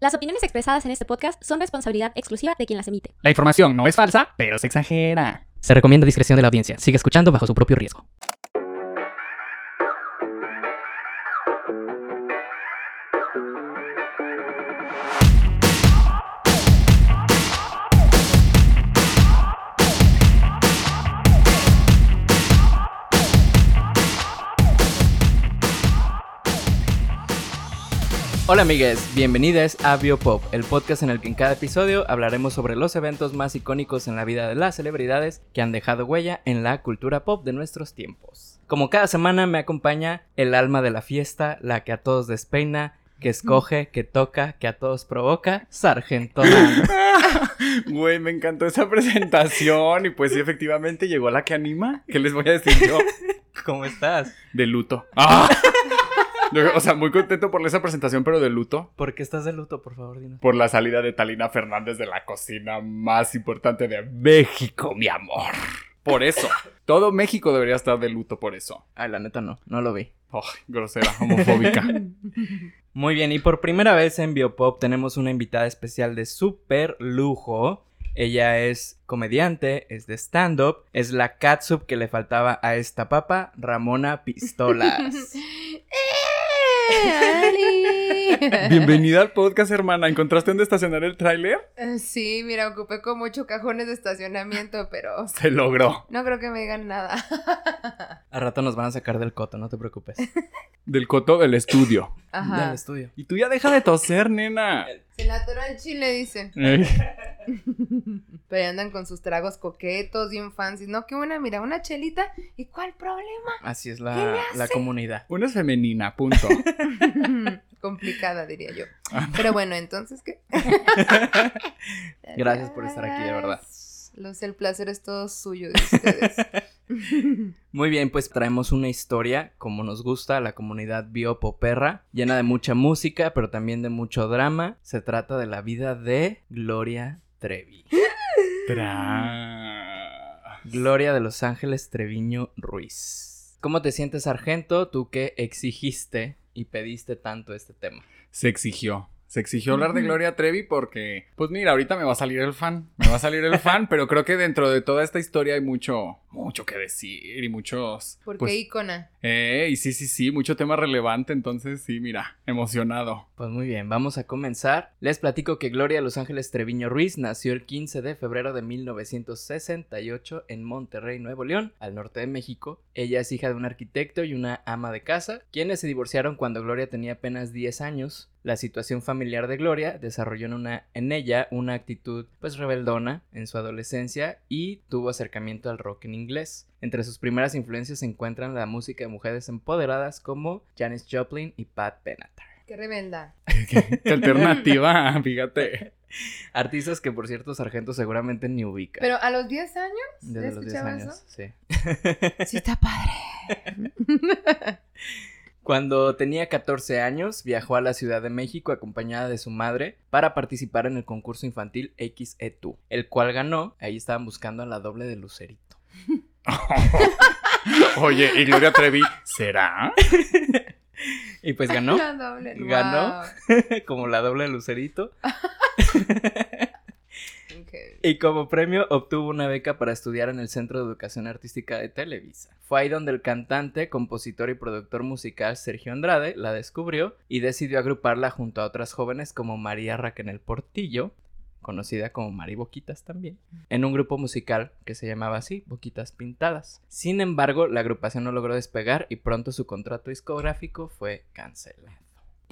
Las opiniones expresadas en este podcast son responsabilidad exclusiva de quien las emite. La información no es falsa, pero se exagera. Se recomienda discreción de la audiencia. Sigue escuchando bajo su propio riesgo. Hola amigues, bienvenidos a Biopop, el podcast en el que en cada episodio hablaremos sobre los eventos más icónicos en la vida de las celebridades que han dejado huella en la cultura pop de nuestros tiempos. Como cada semana me acompaña el alma de la fiesta, la que a todos despeina, que escoge, que toca, que a todos provoca, Sargento. Güey, me encantó esa presentación y pues sí, efectivamente llegó la que anima. ¿Qué les voy a decir yo? ¿Cómo estás? De luto. ¡Ah! O sea, muy contento por esa presentación, pero de luto. ¿Por qué estás de luto, por favor, dinos? Por la salida de Talina Fernández de la cocina más importante de México, mi amor. Por eso. Todo México debería estar de luto por eso. Ay, la neta no, no lo vi. Ay, grosera, homofóbica. Muy bien, y por primera vez en Biopop tenemos una invitada especial de súper lujo. Ella es comediante, es de stand-up, es la catsup que le faltaba a esta papa, Ramona Pistolas. Bienvenida al podcast, hermana. ¿Encontraste dónde estacionar el tráiler? Sí, mira, ocupé como ocho cajones de estacionamiento, pero Se logró. no creo que me digan nada. A rato nos van a sacar del coto, no te preocupes. Del coto del estudio. Del Ajá. estudio. Y tú ya deja de toser, nena. Se la atoró el chile, dice. Pero andan con sus tragos coquetos, bien fancy. No, qué buena, mira, una chelita. ¿Y cuál problema? Así es ¿Qué la, la comunidad. Una es femenina, punto. Complicada, diría yo. Pero bueno, entonces, ¿qué? Gracias por estar aquí, de verdad. Los, el placer es todo suyo de ustedes. Muy bien, pues traemos una historia, como nos gusta, a la comunidad biopoperra, llena de mucha música, pero también de mucho drama. Se trata de la vida de Gloria Trevi. Tra- Gloria de Los Ángeles Treviño Ruiz. ¿Cómo te sientes, sargento, tú que exigiste y pediste tanto este tema? Se exigió. Se exigió hablar de Gloria Trevi porque, pues mira, ahorita me va a salir el fan. Me va a salir el fan, pero creo que dentro de toda esta historia hay mucho, mucho que decir y muchos. ¿Por qué pues, ícona? eh, y sí, sí, sí, mucho tema relevante. Entonces, sí, mira, emocionado. Pues muy bien, vamos a comenzar. Les platico que Gloria Los Ángeles Treviño Ruiz nació el 15 de febrero de 1968 en Monterrey, Nuevo León, al norte de México. Ella es hija de un arquitecto y una ama de casa, quienes se divorciaron cuando Gloria tenía apenas 10 años. La situación familiar de Gloria desarrolló en, una, en ella una actitud pues rebeldona en su adolescencia y tuvo acercamiento al rock en inglés. Entre sus primeras influencias se encuentran la música de mujeres empoderadas como Janis Joplin y Pat Benatar. Qué rebelda. Qué, qué alternativa, fíjate. Artistas que, por cierto, Sargento seguramente ni ubica. Pero a los 10 años, Desde ¿ya los 10 escuchaba años, eso? sí. Sí, está padre. Cuando tenía 14 años, viajó a la Ciudad de México acompañada de su madre para participar en el concurso infantil XE2, el cual ganó. Ahí estaban buscando a la doble de Lucerito. Oye, ¿y Gloria Trevi será? Y pues ganó, La doble. Ganó. Wow. como la doble de Lucerito. Y como premio obtuvo una beca para estudiar en el Centro de Educación Artística de Televisa. Fue ahí donde el cantante, compositor y productor musical Sergio Andrade la descubrió y decidió agruparla junto a otras jóvenes como María Raquel Portillo, conocida como Mari Boquitas también, en un grupo musical que se llamaba así, Boquitas Pintadas. Sin embargo, la agrupación no logró despegar y pronto su contrato discográfico fue cancelado.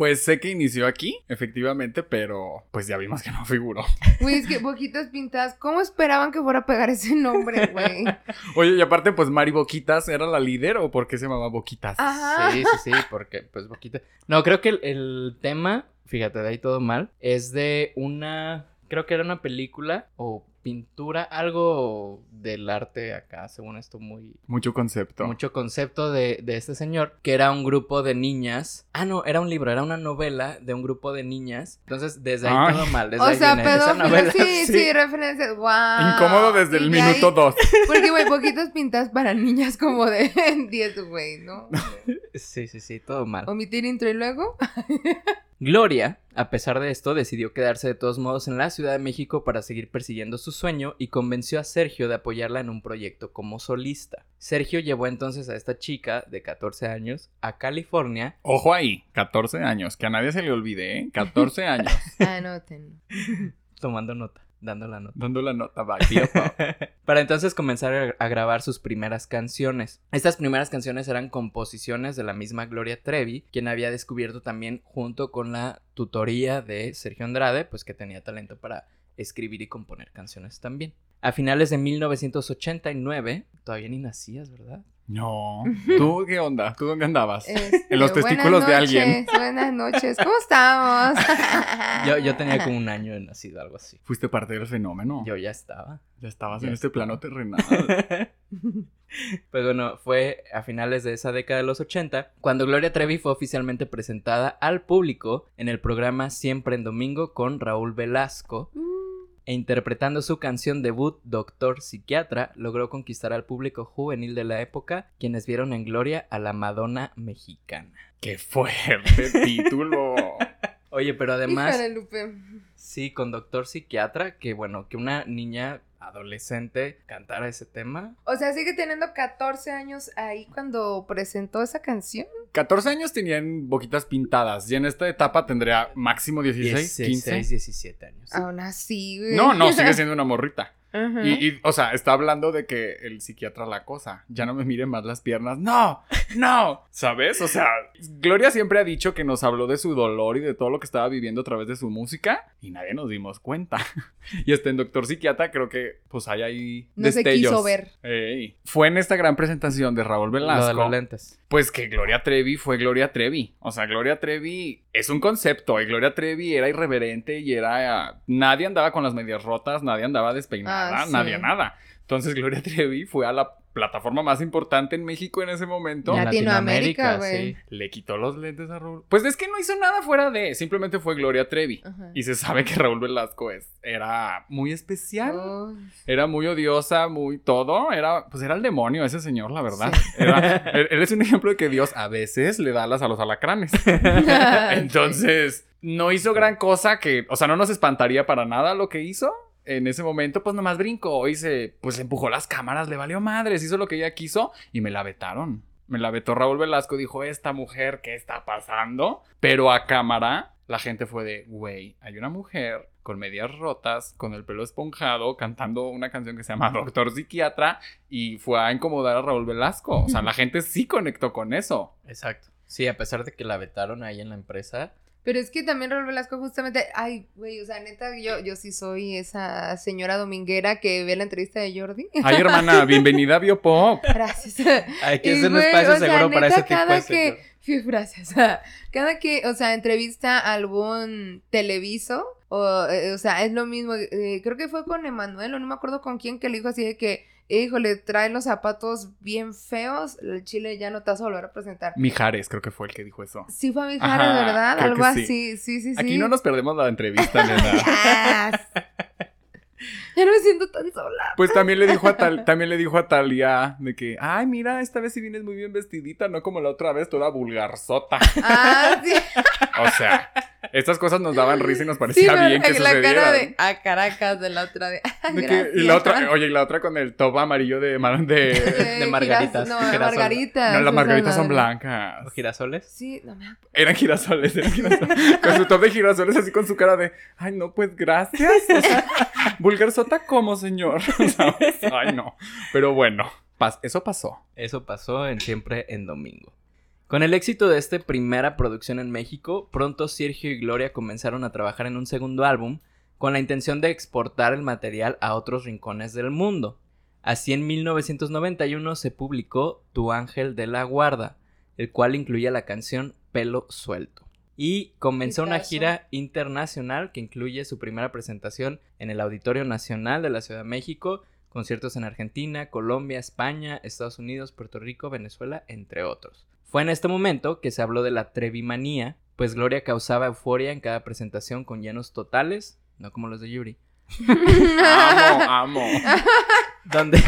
Pues sé que inició aquí, efectivamente, pero pues ya vimos que no figuró. Güey, es que Boquitas Pintadas, ¿cómo esperaban que fuera a pegar ese nombre, güey? Oye, y aparte, pues Mari Boquitas era la líder o por qué se llamaba Boquitas? Ajá. Sí, sí, sí, porque pues Boquita. No, creo que el, el tema, fíjate, de ahí todo mal, es de una, creo que era una película o pintura, algo del arte acá, según esto, muy... Mucho concepto. Mucho concepto de, de este señor, que era un grupo de niñas. Ah, no, era un libro, era una novela de un grupo de niñas. Entonces, desde ahí Ay. todo mal. Desde O ahí sea, viene esa pedófilo, novela. sí, sí, referencias, wow. Incómodo desde el Y de ahí- minuto dos. Porque, güey, Boquitas Pintadas para niñas como de 10, güey, ¿no? Sí, sí, sí, todo mal. Omitir intro y luego. Gloria A pesar de esto, decidió quedarse de todos modos en la Ciudad de México para seguir persiguiendo su sueño y convenció a Sergio de apoyarla en un proyecto como solista. Sergio llevó entonces a esta chica de 14 años a California. Ojo ahí, 14 años, que a nadie se le olvide, ¿eh? 14 años. Anoten. Tomando nota, dando la nota. Dando la nota, va. Para entonces comenzar a- a grabar sus primeras canciones. Estas primeras canciones eran composiciones de la misma Gloria Trevi, quien había descubierto también junto con la tutoría de Sergio Andrade, pues que tenía talento para escribir y componer canciones también. A finales de 1989, todavía ni nacías, ¿verdad? No. ¿Tú qué onda? ¿Tú dónde andabas? Este, En los testículos de alguien. noches, Buenas noches, ¿cómo estamos? Yo, yo tenía como un año de nacido, algo así. Fuiste parte del fenómeno. Yo ya estaba. ya estabas ya en este plano terrenal. Pues bueno, fue a finales de esa década de los 80 cuando Gloria Trevi fue oficialmente presentada al público en el programa Siempre en Domingo con Raúl Velasco e interpretando su canción debut Doctor Psiquiatra logró conquistar al público juvenil de la época quienes vieron en Gloria a la Madonna mexicana. ¡Qué fuerte título! Oye, pero además, Híjole, Lupe. sí, con Doctor Psiquiatra, que bueno, que una niña adolescente cantara ese tema. O sea, sigue teniendo 14 años ahí cuando presentó esa canción. 14 años tenían boquitas pintadas y en esta etapa tendría máximo 16, 15. 17 años. Aún así, güey. No, no, sigue siendo una morrita. Y, y, o sea, está hablando de que el psiquiatra la cosa. Ya no me miren más las piernas. No, no. ¿Sabes? O sea, Gloria siempre ha dicho que nos habló de su dolor y de todo lo que estaba viviendo a través de su música y nadie nos dimos cuenta. y este en Doctor Psiquiatra creo que pues hay ahí No se quiso ver. Ey. Fue en esta gran presentación de Raúl Lo de Velasco. los lentes. Pues que Gloria Trevi fue Gloria Trevi. O sea, Gloria Trevi es un concepto. Y Gloria Trevi era irreverente y era. Nadie andaba con las medias rotas, nadie andaba despeinada, Ah, sí. nadie nada. Entonces Gloria Trevi fue a la plataforma más importante en México en ese momento. Latinoamérica, güey. sí. Le quitó los lentes a Raúl. Pues es que no hizo nada fuera de. Simplemente fue Gloria Trevi. Ajá. Y se sabe que Raúl Velasco es, era muy especial. Oh, Era muy odiosa, muy todo. Era, pues era el demonio ese señor, la verdad. Sí. Era- él, él es un ejemplo de que Dios a veces le da alas a los alacranes. Entonces, no hizo gran cosa que, o sea, no nos espantaría para nada lo que hizo. En ese momento, pues nomás brincó y se, pues empujó las cámaras, le valió madres, hizo lo que ella quiso y me la vetaron. Me la vetó Raúl Velasco, dijo, esta mujer, ¿qué está pasando? Pero a cámara, la gente fue de, güey, hay una mujer con medias rotas, con el pelo esponjado, cantando una canción que se llama Doctor Psiquiatra y fue a incomodar a Raúl Velasco. O sea, la gente sí conectó con eso. Exacto. Sí, a pesar de que la vetaron ahí en la empresa. Pero es que también Raúl Velasco justamente, ay, güey, o sea, neta, yo, yo sí soy esa señora dominguera que ve la entrevista de Jordi. Ay, hermana, bienvenida a Biopop. Gracias. Aquí Y, es un espacio o sea, seguro para neta, ese tipo cada de que, señor. Gracias. O sea, cada que, o sea, entrevista a algún televiso, o, eh, o sea, es lo mismo. eh, creo que fue con Emanuel, o no me acuerdo con quién, que le dijo así de que, híjole, trae los zapatos bien feos, el chile ya no te vas a volver a presentar. Mijares, creo que fue el que dijo eso. Sí fue Mijares, Ajá, ¿verdad? Algo sí. así, sí, sí, sí. Aquí no nos perdemos la entrevista, nena. Ya no me siento tan sola. Pues también le dijo a tal, también le dijo a Talia de que, ay, mira, esta vez sí vienes muy bien vestidita, no como la otra vez, toda vulgarzota. Ah, sí. O sea, estas cosas nos daban risa y nos parecía bien que la cara de sucedieran. a Caracas de la otra de. ah, De que- y la otra, oye, y la otra con el top amarillo de, mar- de... de margaritas, giras- No, girasol. margaritas. No, las margaritas son blancas. ¿Los girasoles? Sí, no me. Eran girasoles, eran girasoles. Con su top de girasoles así con su cara de, ay, no, pues gracias. O sea, vulgarzota como, señor. ¿Sabes? Ay, no. Pero bueno, pas- eso pasó. Eso pasó en Siempre en Domingo. Con el éxito de esta primera producción en México, pronto Sergio y Gloria comenzaron a trabajar en un segundo álbum con la intención de exportar el material a otros rincones del mundo. Así en 1991 se publicó Tu Ángel de la Guarda, el cual incluía la canción Pelo Suelto. Y comenzó una gira internacional que incluye su primera presentación en el Auditorio Nacional de la Ciudad de México, conciertos en Argentina, Colombia, España, Estados Unidos, Puerto Rico, Venezuela, entre otros. Fue en este momento que se habló de la Trevimanía, pues Gloria causaba euforia en cada presentación con llenos totales, no como los de Yuri, Amo, amo. donde,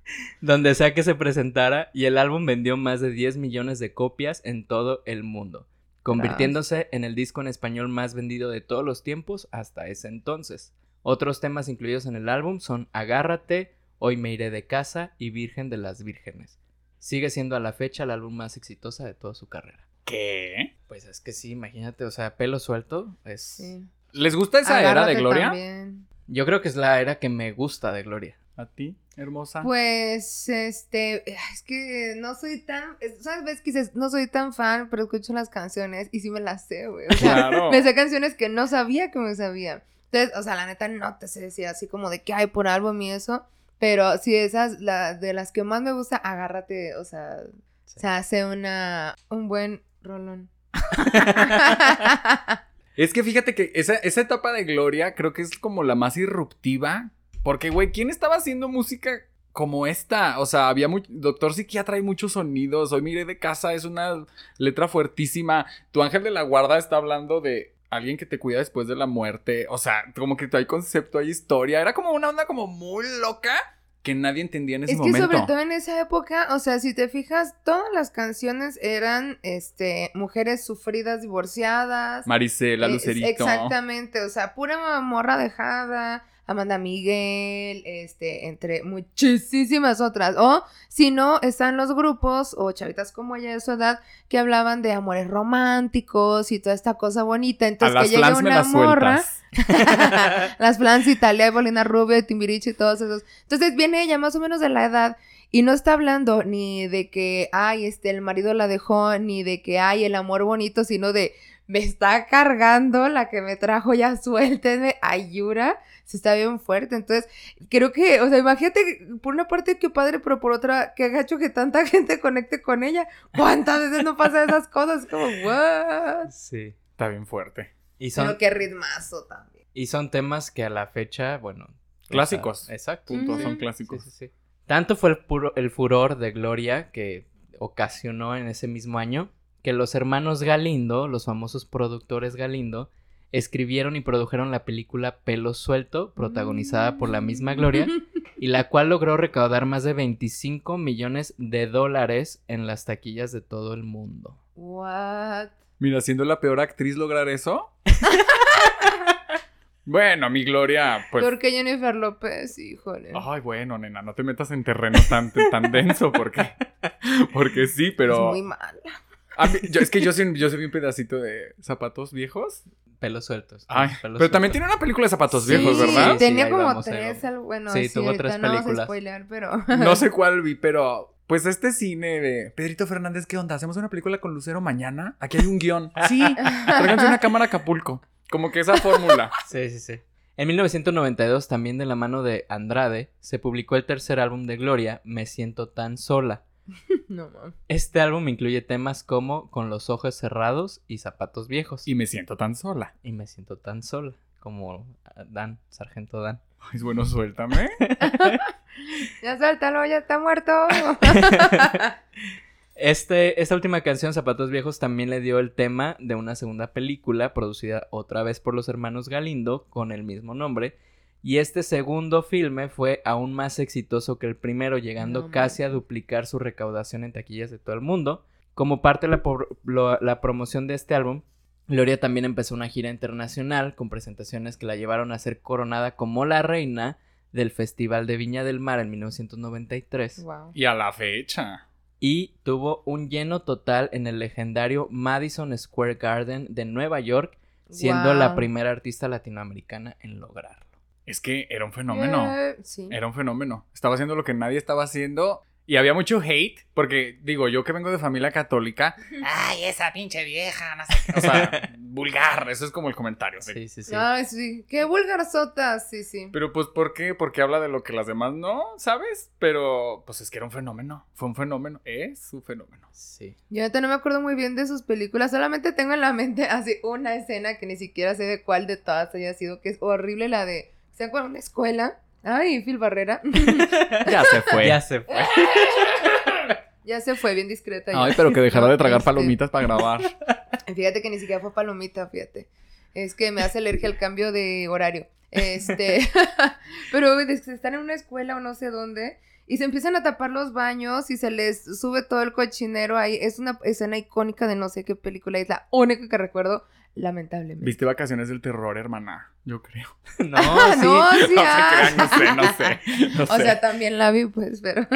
donde sea que se presentara y el álbum vendió más de 10 millones de copias en todo el mundo, convirtiéndose en el disco en español más vendido de todos los tiempos hasta ese entonces. Otros temas incluidos en el álbum son Agárrate, Hoy me iré de casa y Virgen de las Vírgenes. Sigue siendo a la fecha el álbum más exitoso de toda su carrera. ¿Qué? Pues es que sí, imagínate, o sea, pelo suelto es... Sí. ¿Les gusta esa era de Gloria? también. Yo creo que es la era que me gusta de Gloria. ¿A ti, hermosa? Pues, este, es que no soy tan, ¿sabes? Que dices, no soy tan fan, pero escucho las canciones y sí me las sé, güey. O sea, claro. me sé canciones que no sabía que me sabía. Entonces, o sea, la neta no te sé decir así como de que hay por álbum y eso, pero sí, esas, la, de las que más me gusta, agárrate, o sea, o sea, hace una, un buen rolón. Es que fíjate que esa, esa etapa de Gloria creo que es como la más irruptiva. Porque, güey, ¿quién estaba haciendo música como esta? O sea, había mucho. Doctor Psiquiatra hay muchos sonidos. Hoy miré de casa, es una letra fuertísima. Tu ángel de la guarda está hablando de alguien que te cuida después de la muerte. O sea, como que hay concepto, hay historia. Era como una onda como muy loca que nadie entendía en ese Es que momento. sobre todo en esa época, o sea, si te fijas, todas las canciones eran, este, mujeres sufridas, divorciadas. Maricela, Eh, Lucerito. Exactamente, o sea, pura morra dejada, Amanda Miguel, este, entre muchísimas otras. O si no, están los grupos o chavitas como ella de su edad que hablaban de amores románticos y toda esta cosa bonita. Entonces que me una las morra, las flans Italia, Bolina Rubio, Timbiriche y todos esos. Entonces viene ella más o menos de la edad y no está hablando ni de que, ay, este, el marido la dejó, ni de que, ay, el amor bonito, sino de, me está cargando la que me trajo, ya suéltenme, ayura, se está bien fuerte. Entonces, creo que, o sea, imagínate, por una parte qué padre, pero por otra, qué gacho que tanta gente conecte con ella. ¿Cuántas veces no pasan esas cosas? Como, what? Sí. Está bien fuerte. Y son, Pero qué ritmazo también. y son temas que a la fecha, bueno... o Clásicos. sea, exacto. Punto, son Sí, clásicos. sí, sí. Tanto fue el, puro- el furor de Gloria que ocasionó en ese mismo año que los hermanos Galindo, los famosos productores Galindo, escribieron y produjeron la película Pelo Suelto, protagonizada por la misma Gloria, y la cual logró recaudar más de 25 millones de dólares en las taquillas de todo el mundo. What? Mira, siendo la peor actriz lograr eso. bueno, mi Gloria, pues. Porque Jennifer López, híjole. Ay, bueno, nena, no te metas en terreno tan, tan denso porque. Porque sí, pero. Es muy mala. A mí- yo- es que yo soy, yo soy un pedacito de zapatos viejos. Pelos sueltos. Ay, pelos pero también tiene una película de zapatos Sí, viejos, ¿verdad? Sí, Tenía como vamos, tres, bueno, Sí, sí, tuvo tres no películas. spoilear, pero... No sé cuál vi, pero. Pues este cine de Pedrito Fernández, ¿qué onda? ¿Hacemos una película con Lucero mañana? Aquí hay un guion. Sí, tráiganse una cámara a Acapulco. Como que esa fórmula. Sí, sí, sí. En 1992, también de la mano de Andrade, se publicó el tercer álbum de Gloria, Me siento tan sola. no, mames. Este álbum incluye temas como Con los ojos cerrados y Zapatos viejos. Y me siento tan sola. Y me siento tan sola, como ah, Dan, Sargento Dan. Ay, bueno, suéltame. Ya suéltalo, ya está muerto. Este, esta última canción, Zapatos Viejos, también le dio el tema de una segunda película producida otra vez por los hermanos Galindo con el mismo nombre. Y este segundo filme fue aún más exitoso que el primero, llegando No casi a duplicar su recaudación en taquillas de todo el mundo. Como parte de la, por- lo- la promoción de este álbum, Gloria también empezó una gira internacional con presentaciones que la llevaron a ser coronada como la reina del Festival de Viña del Mar en 1993 wow. Y a la fecha. y tuvo un lleno total en el legendario Madison Square Garden de Nueva York, siendo la primera artista latinoamericana en lograrlo. Es que era un fenómeno. Eh, sí. Era un fenómeno. Estaba haciendo lo que nadie estaba haciendo. Y había mucho hate, porque digo, yo que vengo de familia católica, ay, esa pinche vieja, no sé qué". O sea, vulgar, eso es como el comentario. Sí, sí, sí. Ay, sí. Qué vulgarzotas, sí, sí. Pero pues, ¿por qué? Porque habla de lo que las demás no, ¿sabes? Pero pues es que era un fenómeno. Fue un fenómeno. Es un fenómeno. Sí. Yo ahorita no me acuerdo muy bien de sus películas, solamente tengo en la mente así una escena que ni siquiera sé de cuál de todas haya sido, que es horrible la de, ¿se acuerdan? Una escuela. Ay, Phil Barrera. Ya se fue. Ya se fue. ya se fue, bien discreta. ya. Ay, pero que dejara de tragar Este, palomitas para grabar. Fíjate que ni siquiera fue palomita, fíjate. Es que me hace alergia al cambio de horario. Este, pero están en una escuela o no sé dónde y se empiezan a tapar los baños y se les sube todo el cochinero ahí. Es una escena icónica de no sé qué película, es la única que recuerdo, lamentablemente. Viste Vacaciones del Terror, hermana, yo creo. No, Ah, sí. no, sí, no ah. se crean, no sé, no sé. No O sea, también la vi, pues, pero.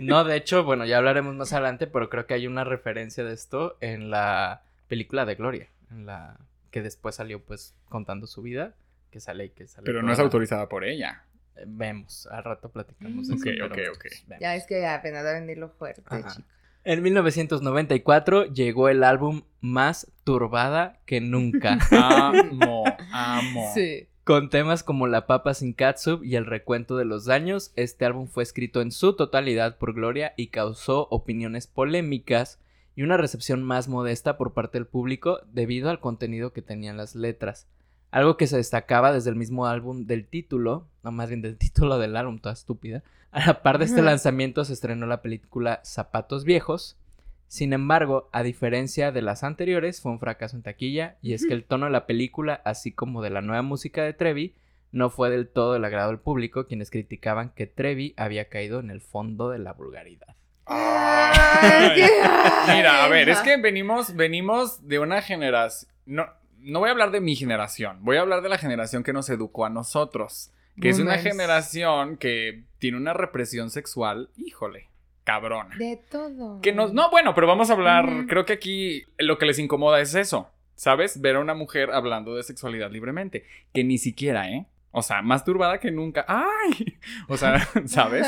No, de hecho, bueno, ya hablaremos más adelante, pero creo que hay una referencia de esto en la película de Gloria, en la que después salió pues contando su vida, que sale y que sale. Pero no es la- autorizada por ella. Vemos, al rato platicamos Mm. de eso. Ok, ok, pues, ok. vemos. ya es que apenas deben de irlo fuerte, Ajá. chicos. En 1994 llegó el álbum Más Turbada que Nunca, Amo, amo. Sí. con temas como La Papa sin Catsup y El Recuento de los Daños. Este álbum fue escrito en su totalidad por Gloria y causó opiniones polémicas y una recepción más modesta por parte del público debido al contenido que tenían las letras. Algo que se destacaba desde el mismo álbum del título, no más bien del título del álbum, toda estúpida. A la par de este lanzamiento se estrenó la película Zapatos Viejos. Sin embargo, a diferencia de las anteriores, fue un fracaso en taquilla y es que el tono de la película, así como de la nueva música de Trevi, no fue del todo del agrado del público, quienes criticaban que Trevi había caído en el fondo de la vulgaridad. Ay, Mira, a ver, es que venimos, venimos de una generación. No, no voy a hablar de mi generación, voy a hablar de la generación que nos educó a nosotros. Que es una generación que tiene una represión sexual, híjole, cabrona. De todo. Que nos, no, bueno, pero vamos a hablar. Creo que aquí lo que les incomoda es eso. ¿Sabes? Ver a una mujer hablando de sexualidad libremente. Que ni siquiera, ¿eh? O sea, más turbada que nunca. ¡Ay! O sea, ¿sabes?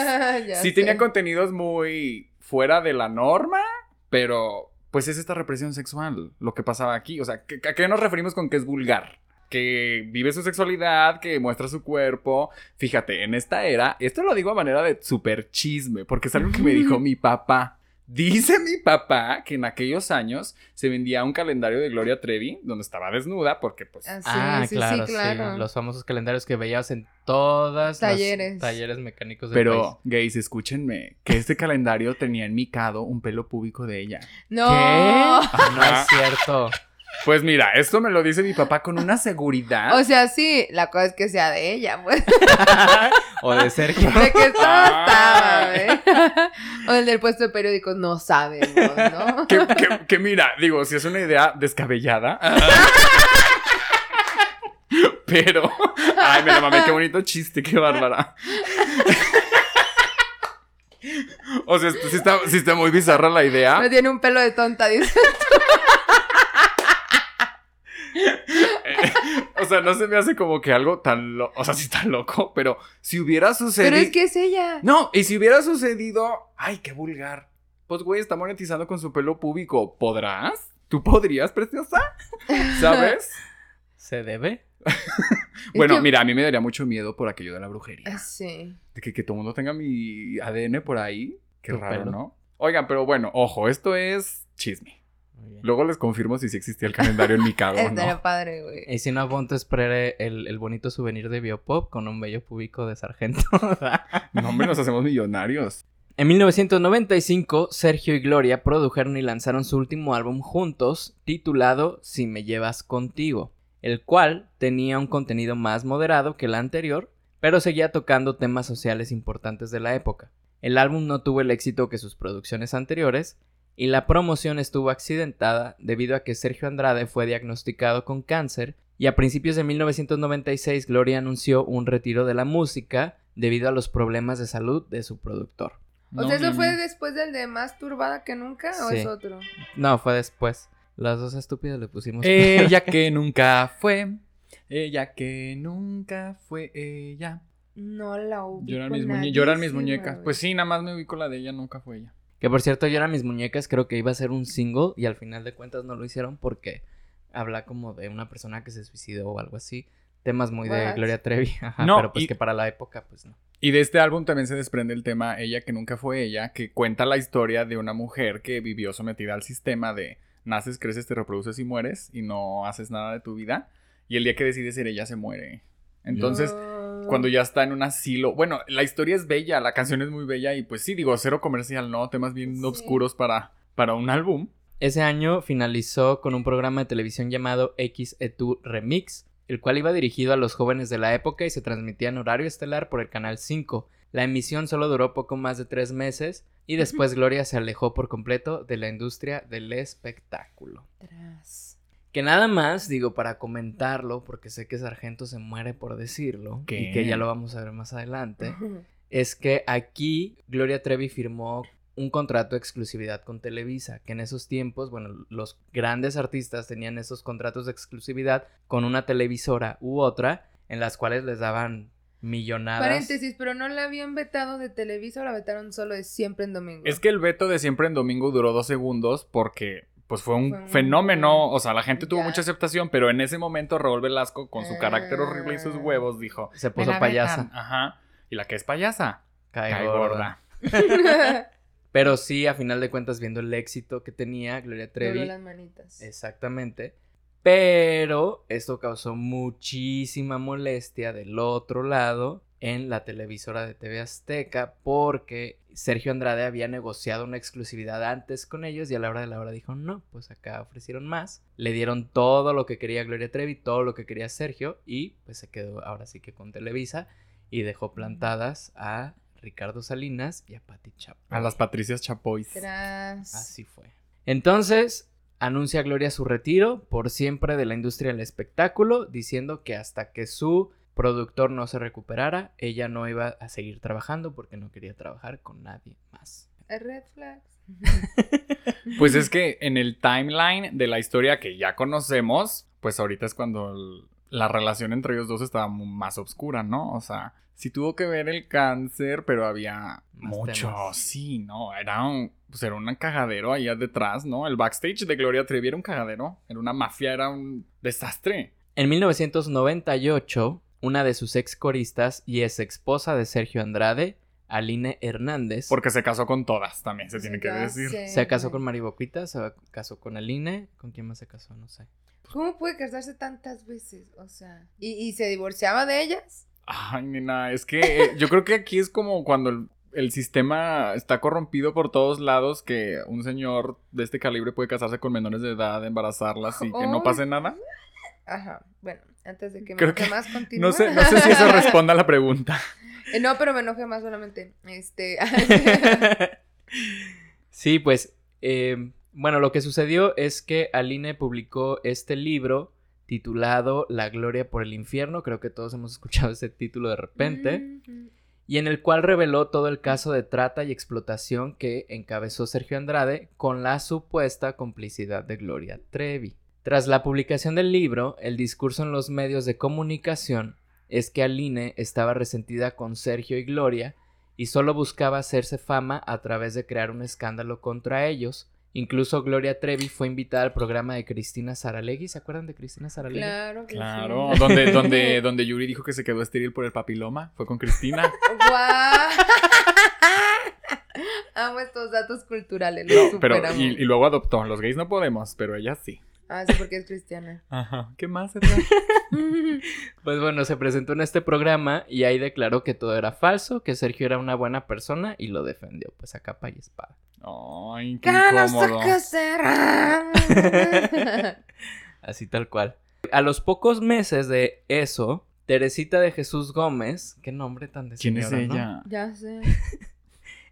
Sí sé. tenía contenidos muy fuera de la norma, pero pues es esta represión sexual lo que pasaba aquí. O sea, ¿qué- ¿a qué nos referimos con que es vulgar? Que vive su sexualidad, que muestra su cuerpo. Fíjate, en esta era, esto lo digo a manera de super chisme, porque es algo que me dijo mi papá. Dice mi papá que en aquellos años se vendía un calendario de Gloria Trevi donde estaba desnuda porque pues Ah, sí, ah, sí, claro, sí, claro. Los famosos calendarios que veías en todas Talleres. las talleres mecánicos del Pero, país. gays, escúchenme, que este calendario tenía enmicado un pelo púbico de ella. No. No es cierto. Pues mira, esto me lo dice mi papá con una seguridad. O sea, sí, la cosa es que sea de ella, pues. o de Sergio. De que estaba, Ah. estaba, ¿eh? O el del puesto de periódicos, no sabemos, ¿no? que, que- que mira, digo, si es una idea descabellada. Pero, ay, me la mamé, qué bonito chiste, qué bárbara. O sea, sí está, sí está muy bizarra la idea. No tiene un pelo de tonta, dice. O sea, no se me hace como que algo tan loco. O sea, sí está loco, pero si hubiera sucedido. Pero es que es ella. No, y si hubiera sucedido. Ay, qué vulgar. Pues, güey, está monetizando con su pelo público. ¿Podrás? ¿Tú podrías, preciosa? ¿Sabes? ¿Se debe? bueno, que- mira, a mí me daría mucho miedo por aquello de la brujería. Sí. De que, que todo el mundo tenga mi ADN por ahí. Qué Tu raro, pelo. ¿no? Oigan, pero bueno, ojo, esto es chisme. Luego les confirmo si sí existía el calendario en mi cago o Estaría no. padre, güey. Y si no, ponte a esperar el, el bonito souvenir de Biopop con un bello público de sargento. No, hombre, nos hacemos millonarios. En 1995, Sergio y Gloria produjeron y lanzaron su último álbum juntos, titulado Si me llevas contigo, el cual tenía un contenido más moderado que el anterior, pero seguía tocando temas sociales importantes de la época. El álbum no tuvo el éxito que sus producciones anteriores, y la promoción estuvo accidentada debido a que Sergio Andrade fue diagnosticado con cáncer, y a principios de 1996 Gloria anunció un retiro de la música debido a los problemas de salud de su productor. O No, sea, ¿eso fue después del de más turbada que nunca o Sí. es otro? No, fue después. Las dos estúpidas le pusimos. Ella que nunca fue. Ella que nunca fue ella. No la ubico Lloran mis, muñe- lloran mis muñecas. Pues sí, nada más me ubico la de ella, nunca fue ella. Que por cierto, yo era mis muñecas, creo que iba a ser un single y al final de cuentas no lo hicieron porque habla como de una persona que se suicidó o algo así. Temas muy de? Gloria Trevi. Ajá, No, pero pues y- que para la época, pues no. Y de este álbum también se desprende el tema Ella que nunca fue ella, que cuenta la historia de una mujer que vivió sometida al sistema de naces, creces, te reproduces y mueres y no haces nada de tu vida. Y el día que decides ser ella se muere. Entonces. Cuando ya está en un asilo. Bueno, la historia es bella, la canción es muy bella y pues sí, digo, cero comercial, ¿no? Temas bien Sí. oscuros para, para un álbum. Ese año finalizó con un programa de televisión llamado X-Etu Remix, el cual iba dirigido a los jóvenes de la época y se transmitía en horario estelar por el canal 5. La emisión solo duró poco más de tres meses y después Gloria se alejó por completo de la industria del espectáculo. Tras. Que nada más, digo, para comentarlo, porque sé que Sargento se muere por decirlo, ¿Qué? y que ya lo vamos a ver más adelante, es que aquí Gloria Trevi firmó un contrato de exclusividad con Televisa, que en esos tiempos, bueno, los grandes artistas tenían esos contratos de exclusividad con una televisora u otra, en las cuales les daban millonadas. Paréntesis, pero no la habían vetado de Televisa o la vetaron solo de siempre en domingo. Es que el veto de siempre en domingo duró dos segundos porque pues fue un Fue un- fenómeno, o sea, la gente tuvo Ya. mucha aceptación, pero en ese momento Raúl Velasco con su carácter horrible y sus huevos dijo, Se "Me puso payasa. vetan". Ajá. Y la que es payasa, Cae cae gorda. gorda. Pero sí, a final de cuentas, viendo el éxito que tenía Gloria Trevi. las manitas. Exactamente. Pero esto causó muchísima molestia del otro lado en la televisora de TV Azteca porque Sergio Andrade había negociado una exclusividad antes con ellos y a la hora de la hora dijo no, pues acá ofrecieron más. Le dieron todo lo que quería Gloria Trevi, todo lo que quería Sergio y pues se quedó ahora sí que con Televisa y dejó plantadas a Ricardo Salinas y a Pati Chapoy. A las Patricias Chapois. Tras. Así fue. Entonces, anuncia Gloria su retiro por siempre de la industria del espectáculo, diciendo que hasta que su productor no se recuperara, ella no iba a seguir trabajando porque no quería trabajar con nadie más. Red flags. Pues es que en el timeline de la historia que ya conocemos, pues ahorita es cuando el- la relación entre ellos dos estaba más oscura, ¿no? O sea, sí tuvo que ver el cáncer, pero había Más mucho, temas. sí, ¿no? Era un, pues era un cagadero allá detrás, ¿no? El backstage de Gloria Trevi era un cagadero, era una mafia, era un desastre. En 1998, una de sus ex coristas y ex esposa de Sergio Andrade, Aline Hernández, Porque se casó con todas también, se tiene que decir. sé, se casó con Mari Boquita, se casó con Aline, ¿con quién más se casó? No sé. ¿Cómo puede casarse tantas veces? O sea, ¿y, y se divorciaba de ellas? Ay, nena, es que eh, yo creo que aquí es como cuando el, el sistema está corrompido por todos lados, que un señor de este calibre puede casarse con menores de edad, embarazarlas y que no pase nada. Ajá, bueno, antes de que me Creo que más, continúa. No sé, no sé si eso responda a la pregunta. Eh, no, pero me enoje más solamente. Este. sí, pues, eh, bueno, lo que sucedió es que Aline publicó este libro titulado La Gloria por el Infierno, creo que todos hemos escuchado ese título de repente, Ujú. y en el cual reveló todo el caso de trata y explotación que encabezó Sergio Andrade con la supuesta complicidad de Gloria Trevi. Tras la publicación del libro, el discurso en los medios de comunicación es que Aline estaba resentida con Sergio y Gloria y solo buscaba hacerse fama a través de crear un escándalo contra ellos. Incluso Gloria Trevi fue invitada al programa de Cristina Saralegui. ¿Se acuerdan de Cristina Saralegui? Claro que Claro, sí. donde, donde, donde Yuri dijo que se quedó estéril por el papiloma, fue con Cristina. ¡Guau! Amo estos datos culturales. No, pero y, y luego adoptó. Los gays no podemos, pero ella sí. Ah, sí, porque es cristiana. Ajá. ¿Qué más? Pues bueno, se presentó en este programa y ahí declaró que todo era falso, que Sergio era una buena persona y lo defendió, pues a capa y espada. Ay, qué ¡Ganas incómodo. Así tal cual. A los pocos meses de eso, Teresita de Jesús Gómez, qué nombre tan de ¿Quién es señora, ¿no? ella? ya sé.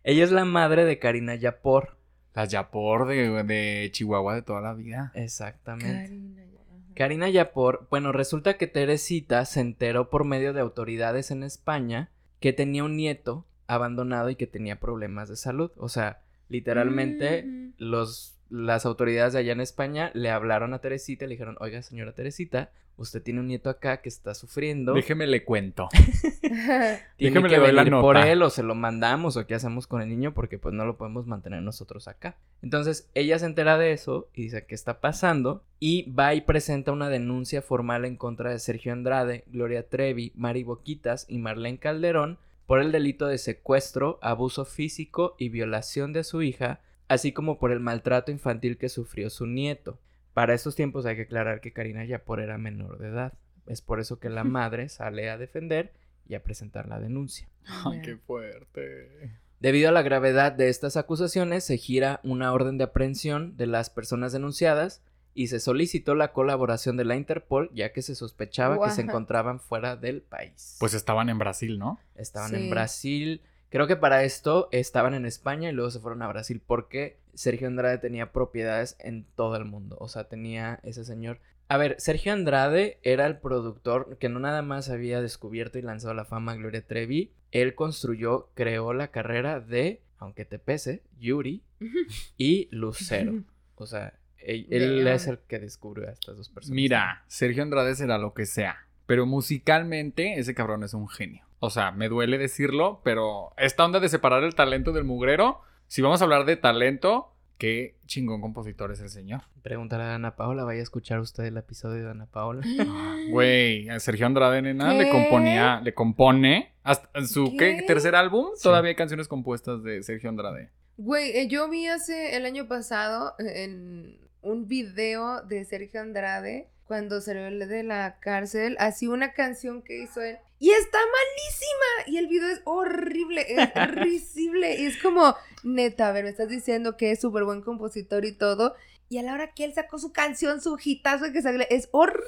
Ella es la madre de Karina Yapor. Las Yapor de, de Chihuahua de toda la vida. Exactamente. Karina, Yapor, bueno, resulta que Teresita se enteró por medio de autoridades en España que tenía un nieto abandonado y que tenía problemas de salud. O sea, literalmente los, las autoridades de allá en España le hablaron a Teresita y le dijeron, oiga, señora Teresita, usted tiene un nieto acá que está sufriendo. Déjeme le cuento. Tiene déjeme que le la venir por nota". él o se lo mandamos o qué hacemos con el niño porque pues no lo podemos mantener nosotros acá. Entonces ella se entera de eso y dice qué está pasando y va y presenta una denuncia formal en contra de Sergio Andrade, Gloria Trevi, Mari Boquitas y Marlene Calderón por el delito de secuestro, abuso físico y violación de su hija, así como por el maltrato infantil que sufrió su nieto. Para estos tiempos hay que aclarar que Karina Yapor era menor de edad. Es por eso que la madre sale a defender y a presentar la denuncia. Ay, qué fuerte. Debido a la gravedad de estas acusaciones, se gira una orden de aprehensión de las personas denunciadas y se solicitó la colaboración de la Interpol ya que se sospechaba que se encontraban fuera del país. Pues estaban en Brasil, ¿no? estaban Sí. en Brasil Creo que para esto estaban en España y luego se fueron a Brasil porque Sergio Andrade tenía propiedades en todo el mundo. O sea, tenía ese señor. A ver, Sergio Andrade era el productor que no nada más había descubierto y lanzado la fama a Gloria Trevi. Él construyó, creó la carrera de, aunque te pese, Yuri y Lucero. O sea, él, él es el que descubrió a estas dos personas. Mira, Sergio Andrade será lo que sea, pero musicalmente ese cabrón es un genio. O sea, me duele decirlo, pero esta onda de separar el talento del mugrero, si vamos a hablar de talento, qué chingón compositor es el señor. Pregúntale a Ana Paola, vaya a escuchar usted el episodio de Ana Paola. Ah, Güey, a Sergio Andrade, nena, le componía, le compone, hasta en su ¿qué? ¿Qué? tercer álbum, Sí. todavía hay canciones compuestas de Sergio Andrade. Güey, eh, yo vi hace el año pasado eh, en un video de Sergio Andrade cuando salió de la cárcel, así una canción que hizo él. Y está malísima. Y el video es horrible, es risible. Y es como, neta, a ver, me estás diciendo que es súper buen compositor y todo. Y a la hora que él sacó su canción, su hitazo que sale, es horrible.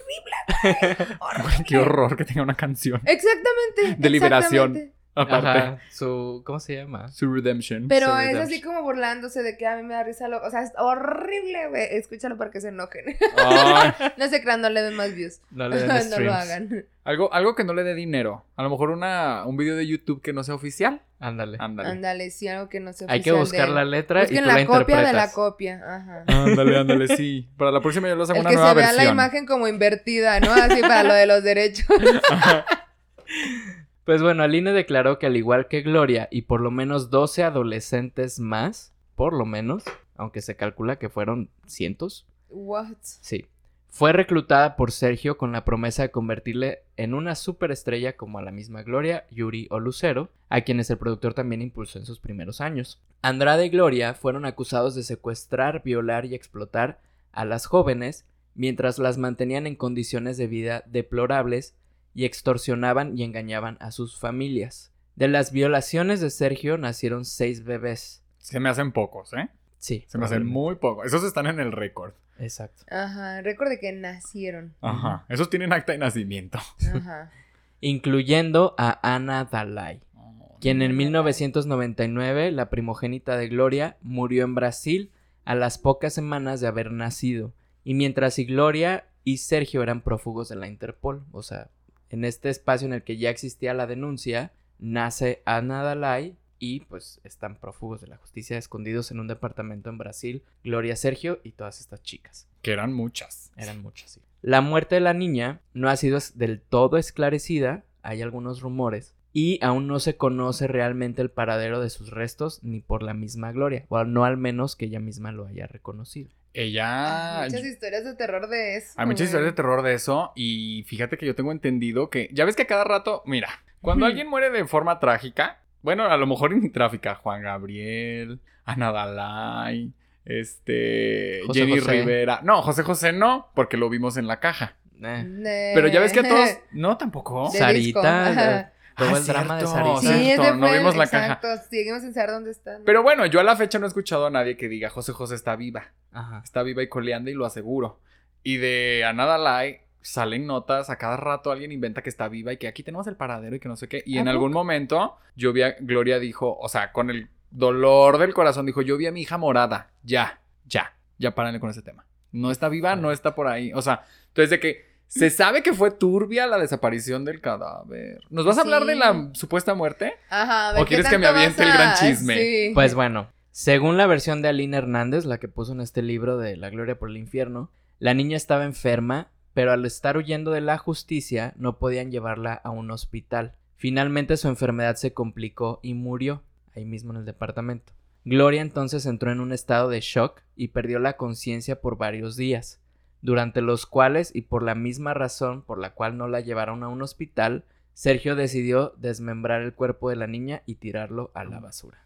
güey, horrible. Qué horror que tenga una canción. Exactamente. De liberación. exactamente. Aparte, Ajá, su, ¿cómo se llama? su redemption. Pero Su es redemption. así como burlándose de que a mí me da risa lo... O sea, es horrible, güey. Escúchalo para que se enojen. No se crean, no le den más views. No le den no streams. lo hagan. algo, algo que no le dé dinero. A lo mejor una, un video de YouTube que no sea oficial. Ándale. Ándale. Ándale, sí, algo que no se Hay que buscar la letra y tú Busquen la, la copia de la copia. Ajá. Ándale, ándale, sí. Para la próxima yo les hago El una que nueva se vea versión. la imagen como invertida, ¿no? Así para lo de los derechos. Pues bueno, Aline declaró que al igual que Gloria y por lo menos 12 adolescentes más, por lo menos, aunque se calcula que fueron cientos, What? sí, fue reclutada por Sergio con la promesa de convertirle en una superestrella como a la misma Gloria, Yuri o Lucero, a quienes el productor también impulsó en sus primeros años. Andrade y Gloria fueron acusados de secuestrar, violar y explotar a las jóvenes mientras las mantenían en condiciones de vida deplorables y extorsionaban y engañaban a sus familias. De las violaciones de Sergio nacieron seis bebés. Se me hacen pocos, ¿eh? Sí. Se me hacen muy pocos. Esos están en el récord. Exacto. Ajá, recuerde que nacieron. Ajá. Esos tienen acta de nacimiento. Ajá. Incluyendo a Ana Dalai, quien en 1999, la primogénita de Gloria, murió en Brasil a las pocas semanas de haber nacido. Y mientras y Gloria y Sergio eran prófugos de la Interpol. O sea, en este espacio en el que ya existía la denuncia, nace Ana Dalai y pues están prófugos de la justicia escondidos en un departamento en Brasil, Gloria Sergio y todas estas chicas. Que eran muchas. Eran muchas, sí. La muerte de la niña no ha sido del todo esclarecida, hay algunos rumores, y aún no se conoce realmente el paradero de sus restos ni por la misma Gloria, o no al menos que ella misma lo haya reconocido. Ella. Muchas historias de terror de eso. Hay muchas historias de terror de eso. Y fíjate que yo tengo entendido que. Ya ves que a cada rato. Mira, cuando alguien muere de forma trágica. Bueno, a lo mejor ni trágica. Juan Gabriel, Ana Dalai, este. José Jenny José. Rivera. No, José José no, porque lo vimos en la caja. Eh, Pero ya ves que a todos. No, tampoco. De Sarita. Todo Ah, el drama de Sarita. Sí, no fue vimos la exacto. Seguimos sin saber dónde están. Pero bueno, yo a la fecha no he escuchado a nadie que diga José José está viva. Ajá. Está viva y coleando y lo aseguro. Y de Ana Dalai salen notas, a cada rato alguien inventa que está viva y que aquí tenemos el paradero y que no sé qué. Y ¿A en algún momento yo vi a Gloria dijo, o sea, con el dolor del corazón dijo, yo vi a mi hija morada. Ya, ya, ya párenle con ese tema. No está viva, no está por ahí. O sea, entonces de que se sabe que fue turbia la desaparición del cadáver. ¿Nos vas a hablar de la supuesta muerte? Ajá, a ver, ¿O ¿qué quieres que me aviente el gran chisme? Sí. Pues bueno, según la versión de Aline Hernández, la que puso en este libro de La Gloria por el Infierno, la niña estaba enferma, pero al estar huyendo de la justicia no podían llevarla a un hospital. Finalmente su enfermedad se complicó y murió, ahí mismo en el departamento. Gloria entonces entró en un estado de shock y perdió la conciencia por varios días, durante los cuales y por la misma razón por la cual no la llevaron a un hospital, Sergio decidió desmembrar el cuerpo de la niña y tirarlo a la basura.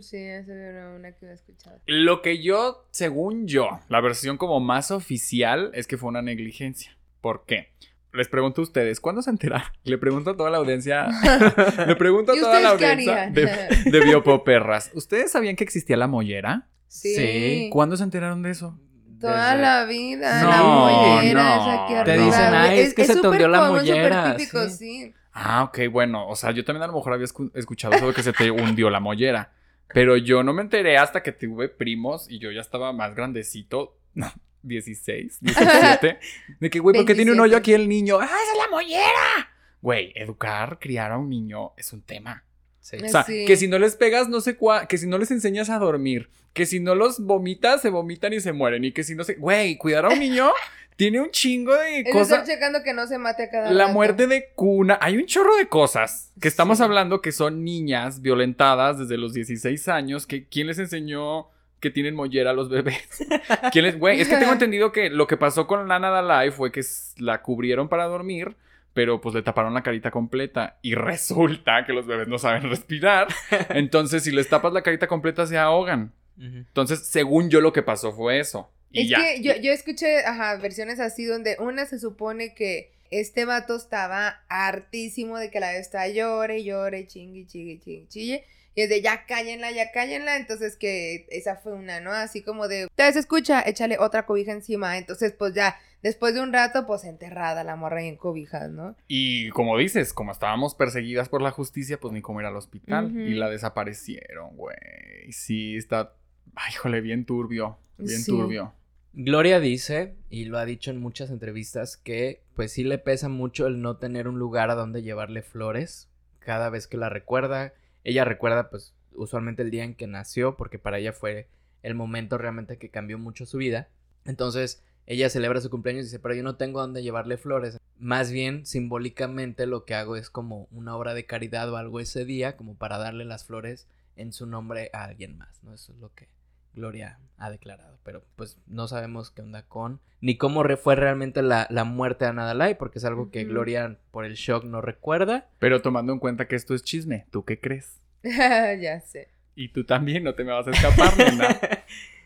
Sí, esa era una que había escuchado. Lo que yo, según yo, la versión como más oficial es que fue una negligencia. ¿Por qué? Les pregunto a ustedes, ¿cuándo se enteraron? Le pregunto a toda la audiencia. le pregunto a ¿Y toda la audiencia harían? de, de Biopoperras. ¿Ustedes sabían que existía la mollera? Sí. Sí. ¿Cuándo se enteraron de eso? Toda Desde- la vida, No, la mollera, no. esa que Te dicen. "Ay, es que se te hundió la mollera", súper típico, sí. sí. Ah, ok, bueno. O sea, yo también a lo mejor había escu- escuchado sobre que se te hundió la mollera. Pero yo no me enteré hasta que tuve primos y yo ya estaba más grandecito. No, 16, 17. De que, güey, ¿por qué tiene un 27. hoyo aquí el niño? ¡Ah, esa es la mollera! Güey, educar, criar a un niño es un tema. Sí. O sea, Sí. que si no les pegas, no sé cuá, que si no les enseñas a dormir, que si no los vomitas, se vomitan y se mueren, y que si no se. Güey, cuidar a un niño tiene un chingo de estar cosas. checando que no se mate a cada La rato. muerte de cuna. Hay un chorro de cosas que estamos Sí. hablando que son niñas violentadas desde los 16 años. Que, ¿Quién les enseñó que tienen mollera a los bebés? ¿Quién les, güey, es que tengo entendido que lo que pasó con Lana Dalai fue que la cubrieron para dormir, pero pues le taparon la carita completa. Y resulta que los bebés no saben respirar. Entonces, si les tapas la carita completa, se ahogan. Entonces, según yo, lo que pasó fue eso. Y Es ya. que yo, yo escuché, ajá, versiones así donde una se supone que este vato estaba hartísimo de que la está llore, llore, chingue, chingue, chingue, chille. Y es de ya cállenla, ya cállenla. Entonces que esa fue una, ¿no? Así como de, te se escucha, échale otra cobija encima. Entonces, pues ya, después de un rato, pues enterrada la morra ahí en cobijas, ¿no? Y como dices, como estábamos perseguidas por la justicia, pues ni cómo ir al hospital. Y la desaparecieron, güey. Sí, está. Ay, híjole, bien turbio. Bien Sí. turbio. Gloria dice, y lo ha dicho en muchas entrevistas, que pues sí le pesa mucho el no tener un lugar a donde llevarle flores cada vez que la recuerda. Ella recuerda pues usualmente el día en que nació, porque para ella fue el momento realmente que cambió mucho su vida. Entonces ella celebra su cumpleaños y dice, pero yo no tengo dónde llevarle flores. Más bien, simbólicamente lo que hago es como una obra de caridad o algo ese día, como para darle las flores en su nombre a alguien más, ¿no? Eso es lo que Gloria ha declarado. Pero pues no sabemos qué onda con. Ni cómo re- fue realmente la, la muerte de Ana Dalai, porque es algo que. Gloria por el shock no recuerda. Pero tomando en cuenta que esto es chisme, ¿tú qué crees? ya sé. Y tú también, no te me vas a escapar, nena.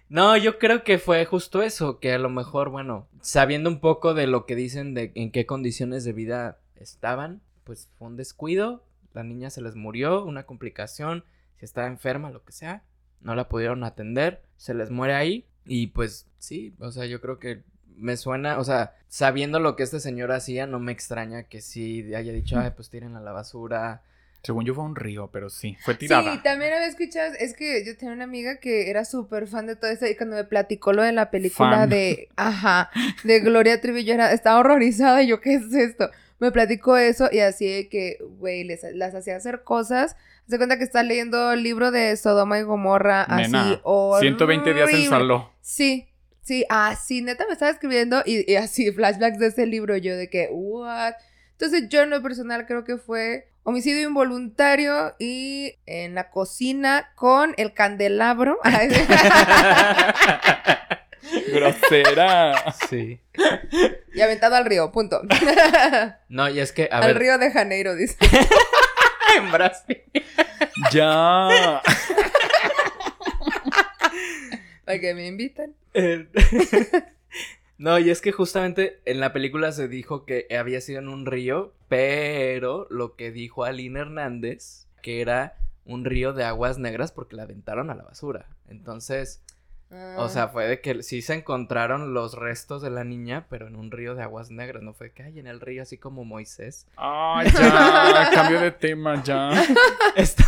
No, yo creo que fue justo eso, que a lo mejor, bueno, sabiendo un poco de lo que dicen de en qué condiciones de vida estaban, pues fue un descuido, la niña se les murió, una complicación, si estaba enferma, lo que sea, no la pudieron atender, se les muere ahí y pues sí, o sea, yo creo que me suena, o sea, sabiendo lo que este señor hacía, no me extraña que sí haya dicho, ay, pues tiren a la basura. Según yo fue un río, pero sí, fue tirada. Sí, también había escuchado, es que yo tenía una amiga que era súper fan de todo esto y cuando me platicó lo de la película Fan. de, ajá, de Gloria Trevi, yo era, estaba horrorizada y yo, ¿qué es esto? Me platicó eso y así de que, güey, les, las hacía hacer cosas. Se cuenta que está leyendo el libro de Sodoma y Gomorra, así, Nena, horrible. 120 días en saló. Sí, sí, así, neta me estaba escribiendo y, y así, flashbacks de ese libro, yo de que, what? Entonces yo en lo personal creo que fue homicidio involuntario y en la cocina con el candelabro. Grosera. Sí. y aventado al río, punto. No, y es que, a al ver, río de Janeiro, dice. en Brasil. ya. Para que me invitan. Eh, no, y es que justamente en la película se dijo que había sido en un río, pero lo que dijo Aline Hernández, que era un río de aguas negras porque la aventaron a la basura. Entonces, o sea, fue de que sí se encontraron los restos de la niña, pero en un río de aguas negras, no fue que hay en el río así como Moisés. Ay, ya. Cambio de tema, ya. Esto,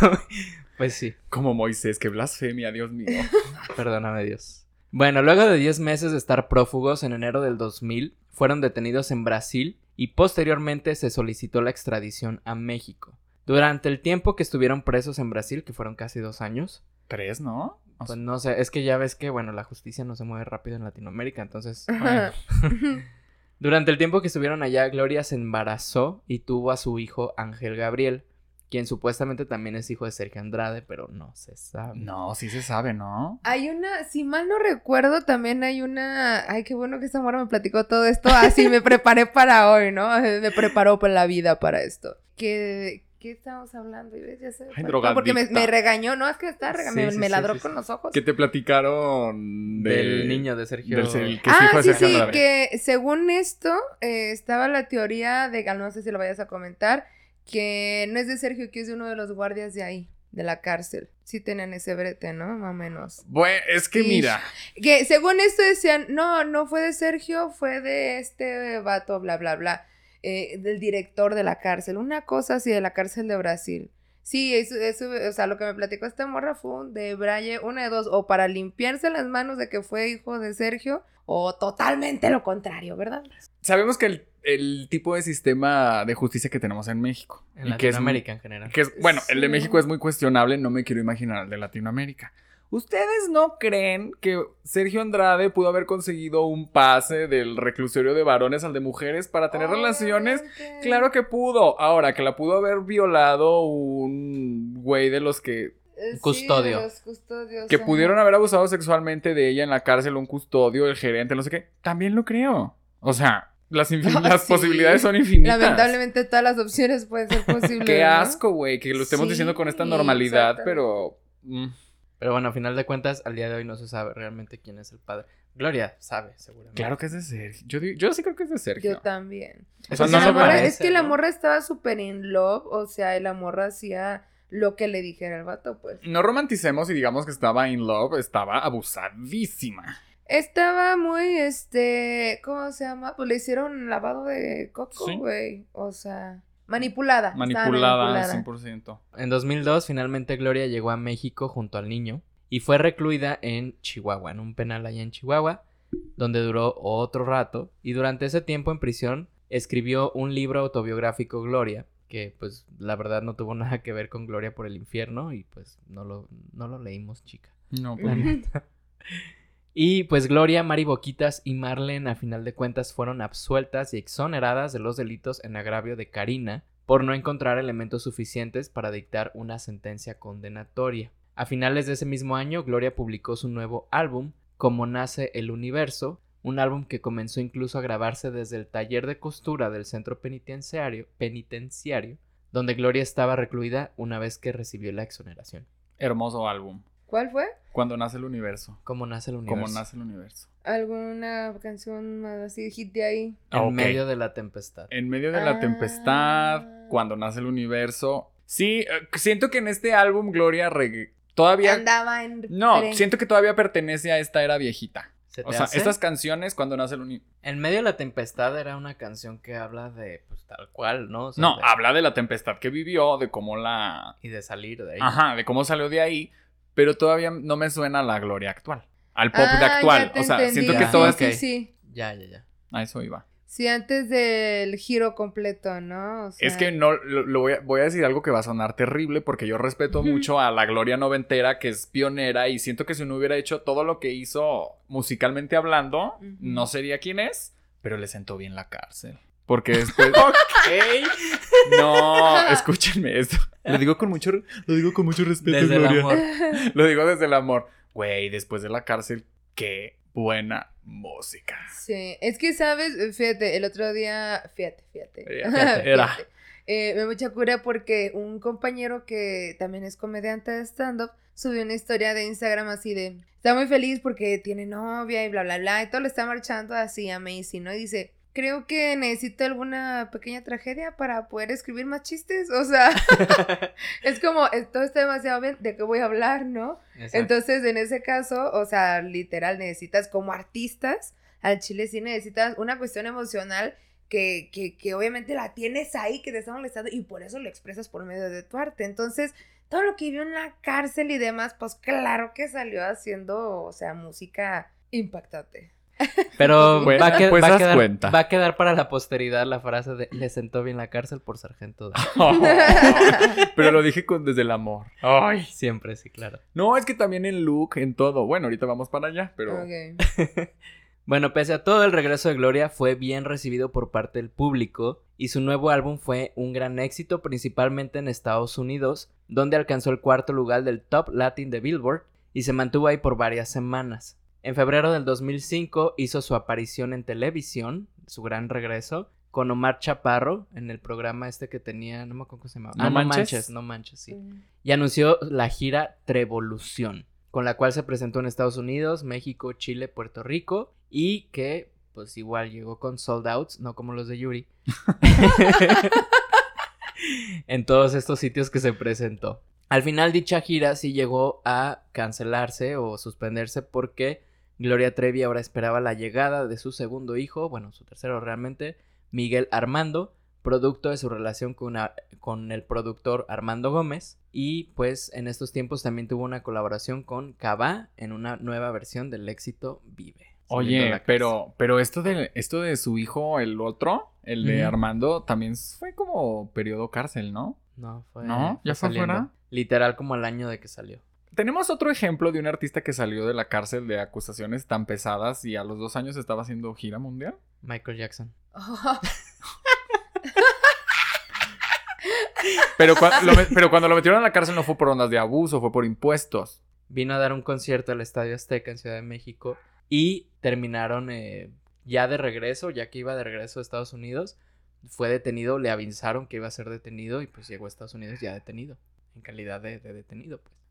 pues sí. Como Moisés, qué blasfemia, Dios mío. Perdóname Dios. Bueno, luego de 10 meses de estar prófugos en enero del 2000, fueron detenidos en Brasil y posteriormente se solicitó la extradición a México. Durante el tiempo que estuvieron presos en Brasil, que fueron casi dos años, Tres, ¿no? O pues sea, no sé, es que ya ves que, bueno, la justicia no se mueve rápido en Latinoamérica, entonces... bueno. Durante el tiempo que estuvieron allá, Gloria se embarazó y tuvo a su hijo Ángel Gabriel, quien supuestamente también es hijo de Sergio Andrade, pero no se sabe. No, sí se sabe, ¿no? Hay una, si mal no recuerdo, también hay una. Ay, qué bueno que esta me platicó todo esto. Así me preparé para hoy, ¿no? Me preparó para la vida para esto. ¿Qué, qué estamos hablando? ¿Ves? Ya sé. Ay, No, Porque me, regañó, no, es que Sí, me, sí, me sí, ladró sí, con sí. los ojos. ¿Qué te platicaron de- Del niño de Sergio. Del ser- que ah, sí, Sergio sí, Andrade. que según esto eh, estaba la teoría de, no sé si lo vayas a comentar, que no es de Sergio, que es de uno de los guardias de ahí, de la cárcel. Sí tenían ese brete, ¿no? Más o menos. Bueno, es que mira. Que según esto decían, no, no fue de Sergio, fue de este vato, bla, bla, bla. Eh, del director de la cárcel, una cosa así de la cárcel de Brasil. Sí, eso, eso, o sea, lo que me platicó esta morra fue un de Braille, una de dos, o para limpiarse las manos de que fue hijo de Sergio, o totalmente lo contrario, ¿verdad? Sabemos que el, el tipo de sistema de justicia que tenemos en México. En y que es, Latinoamérica en general. que es- bueno, el de. México es muy cuestionable, no me quiero imaginar el de Latinoamérica. ¿Ustedes no creen que Sergio Andrade pudo haber conseguido un pase del reclusorio de varones al de mujeres para tener relaciones? Claro que pudo. Ahora, que la pudo haber violado un güey de los que, Eh, sí, custodio. los custodios, que ajá. pudieron haber abusado sexualmente de ella en la cárcel, un custodio, el gerente, no sé qué. También lo creo. O sea, las, infin- Ah, las sí. posibilidades son infinitas. Lamentablemente todas las opciones pueden ser posibles. Qué ¿no? asco, güey, que lo estemos Sí, diciendo con esta normalidad, pero... mm, Pero bueno, a final de cuentas, al día de hoy no se sabe realmente quién es el padre. Gloria sabe, seguramente. claro que es de Sergio. Yo, yo sí creo que es de Sergio. Yo también. O sea, Eso no la morra- parece, es que la morra estaba súper in love, o sea, la morra hacía lo que le dijera el vato, pues. No romanticemos y digamos que estaba in love, estaba abusadísima. Estaba muy, este, ¿cómo se llama? Pues le hicieron lavado de coco, Sí. güey. O sea, manipulada. Manipulada, manipulada. 100%. En 2002, finalmente Gloria llegó a México junto al niño y fue recluida en Chihuahua, en un penal allá en Chihuahua, donde duró otro rato. Y durante ese tiempo en prisión escribió un libro autobiográfico, Gloria, que pues la verdad no tuvo nada que ver con Gloria por el infierno y pues no lo, no lo leímos, chica. No, neta. Y pues Gloria, Mari Boquitas y Marlene a final de cuentas fueron absueltas y exoneradas de los delitos en agravio de Karina por no encontrar elementos suficientes para dictar una sentencia condenatoria. A finales de ese mismo año, Gloria publicó su nuevo álbum, Como nace el universo, un álbum que comenzó incluso a grabarse desde el taller de costura del centro penitenciario, penitenciario donde Gloria estaba recluida una vez que recibió la exoneración. Hermoso álbum. ¿Cuál fue? Cuando nace el universo. ¿Cómo nace el universo? Como nace el universo. ¿Alguna canción más así, hit de ahí? En Ah, ok. medio de la tempestad. En medio de la Ah. tempestad, cuando nace el universo. Sí, eh, siento que en este álbum Gloria reg- todavía... Andaba en... No, tren. siento que todavía pertenece a esta era viejita. ¿Se te O sea, hace? estas canciones cuando nace el universo... En medio de la tempestad era una canción que habla de, pues tal cual, ¿no? O sea, No, de- habla de la tempestad que vivió, de cómo la... Y de salir de ahí. Ajá, de cómo salió de ahí, pero todavía no me suena a la Gloria actual. Al pop Ah, de ya actual. O sea, entendí. siento que todas... Sí, Ok. sí, sí. Ya, ya, ya. A eso iba. Sí, antes del giro completo, ¿no? O sea, Es que no, lo, lo voy, a, voy a decir algo que va a sonar terrible porque yo respeto mucho a la Gloria noventera que es pionera y siento que si no hubiera hecho todo lo que hizo musicalmente hablando, no sería quien es, pero le sentó bien la cárcel. Porque después... No, escúchenme esto. Lo digo con mucho, lo digo con mucho respeto, Desde el amor. Lo digo desde el amor. Güey, después de la cárcel, qué buena música. Sí, es que sabes, fíjate, el otro día, fíjate, fíjate. Fíjate, era. Fíjate. Eh, me mucha cura porque un compañero que también es comediante de stand-up subió una historia de Instagram así de, está muy feliz porque tiene novia y bla, bla, bla, y todo le está marchando así amazing, ¿no? Y dice, creo que necesito alguna pequeña tragedia para poder escribir más chistes, o sea, es como, esto está demasiado bien, ¿de qué voy a hablar, no? Exacto. Entonces, en ese caso, o sea, literal, necesitas como artistas, al chile sí necesitas una cuestión emocional que, que, que obviamente la tienes ahí, que te está molestando y por eso lo expresas por medio de tu arte. Entonces, todo lo que vivió en la cárcel y demás, pues claro que salió haciendo, o sea, música impactante. Pero Bueno, va, a que- pues va a quedar, cuenta. va a quedar para la posteridad la frase de le sentó bien la cárcel por sargento. de-". pero lo dije con, desde el amor. Ay. Siempre, sí, claro. No, es que también en look, en todo. Bueno, ahorita vamos para allá, pero... Bueno, pese a todo, el regreso de Gloria fue bien recibido por parte del público y su nuevo álbum fue un gran éxito, principalmente en Estados Unidos, donde alcanzó el cuarto lugar del Top Latin de Billboard y se mantuvo ahí por varias semanas. En febrero del 2005 hizo su aparición en televisión, su gran regreso, con Omar Chaparro en el programa este que tenía, no me acuerdo cómo se llamaba. ¿No Ah, manches? no manches, no manches, sí y anunció la gira Trevolución, con la cual se presentó en Estados Unidos, México, Chile, Puerto Rico y que pues igual llegó con sold outs, no como los de Yuri. en todos estos sitios que se presentó. Al final dicha gira sí llegó a cancelarse o suspenderse porque Gloria Trevi ahora esperaba la llegada de su segundo hijo, bueno, su tercero realmente, Miguel Armando, producto de su relación con, con el productor Armando Gómez. Y pues en estos tiempos también tuvo una colaboración con Cabá en una nueva versión del éxito Vive. Oye, pero, pero esto de, esto de su hijo, el otro, el de. Armando, también fue como periodo cárcel, ¿no? No, fue. ¿No? ¿Ya fue fuera? Literal como el año de que salió. Tenemos otro ejemplo de un artista que salió de la cárcel de acusaciones tan pesadas y a los dos años estaba haciendo gira mundial. Michael Jackson. Pero, lo cuando lo metieron a la cárcel no fue por ondas de abuso, fue por impuestos. Vino a dar un concierto al Estadio Azteca en Ciudad de México y terminaron eh, ya de regreso, ya que iba de regreso a Estados Unidos. Fue detenido, le avisaron que iba a ser detenido y pues llegó a Estados Unidos ya detenido. En calidad de, de detenido, pues.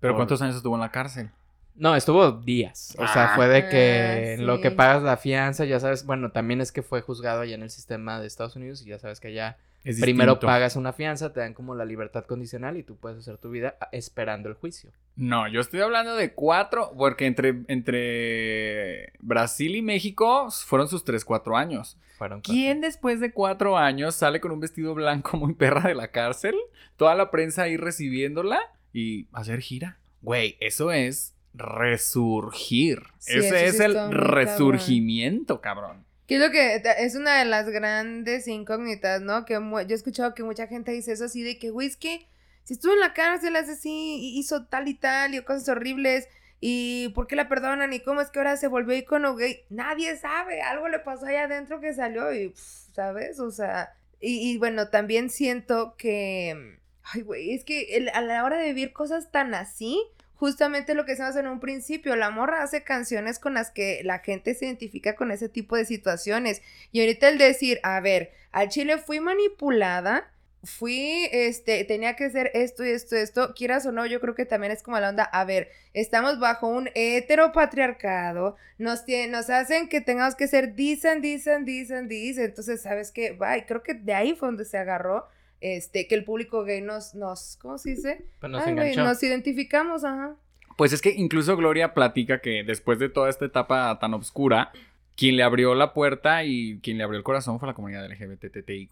Pero Por- ¿cuántos años estuvo en la cárcel? No, estuvo días. O sea, Ah. fue de que Ah, en lo que pagas la fianza, ya sabes, bueno, también es que fue juzgado allá en el sistema de Estados Unidos y ya sabes que allá Es primero distinto. pagas una fianza, te dan como la libertad condicional y tú puedes hacer tu vida ah, esperando el juicio. No, yo estoy hablando de cuatro, porque entre, entre Brasil y México fueron sus tres, cuatro años. Fueron ¿Quién después de cuatro años sale con un vestido blanco muy perra de la cárcel? Toda la prensa ahí recibiéndola y hacer gira. Güey, eso es resurgir. Sí, Ese sí es el cabrón. resurgimiento, cabrón. Que es lo que es una de las grandes incógnitas, ¿no? Que yo he escuchado que mucha gente dice eso así de que, güey, es que si estuvo en la cárcel, hace así, hizo tal y tal, y cosas horribles, y por qué la perdonan, y cómo es que ahora se volvió icono gay. Nadie sabe, algo le pasó allá adentro que salió, y, ¿sabes? O sea, y, y bueno, también siento que, ay, güey, es que a la hora de vivir cosas tan así, justamente lo que decíamos en un principio, la morra hace canciones con las que la gente se identifica con ese tipo de situaciones. Y ahorita el decir, a ver, al chile fui manipulada, fui, este, tenía que hacer esto y esto, esto, quieras o no, yo creo que también es como la onda, a ver, estamos bajo un heteropatriarcado, nos, nos hacen que tengamos que ser dicen, dicen, dicen, dicen, entonces, ¿sabes qué? Bye, creo que de ahí fue donde se agarró, este, que el público gay nos, nos, ¿cómo se dice? Pues nos Ay, identificamos, ajá. Pues es que incluso Gloria platica que después de toda esta etapa tan oscura, quien le abrió la puerta y quien le abrió el corazón fue la comunidad LGBTTIQ+.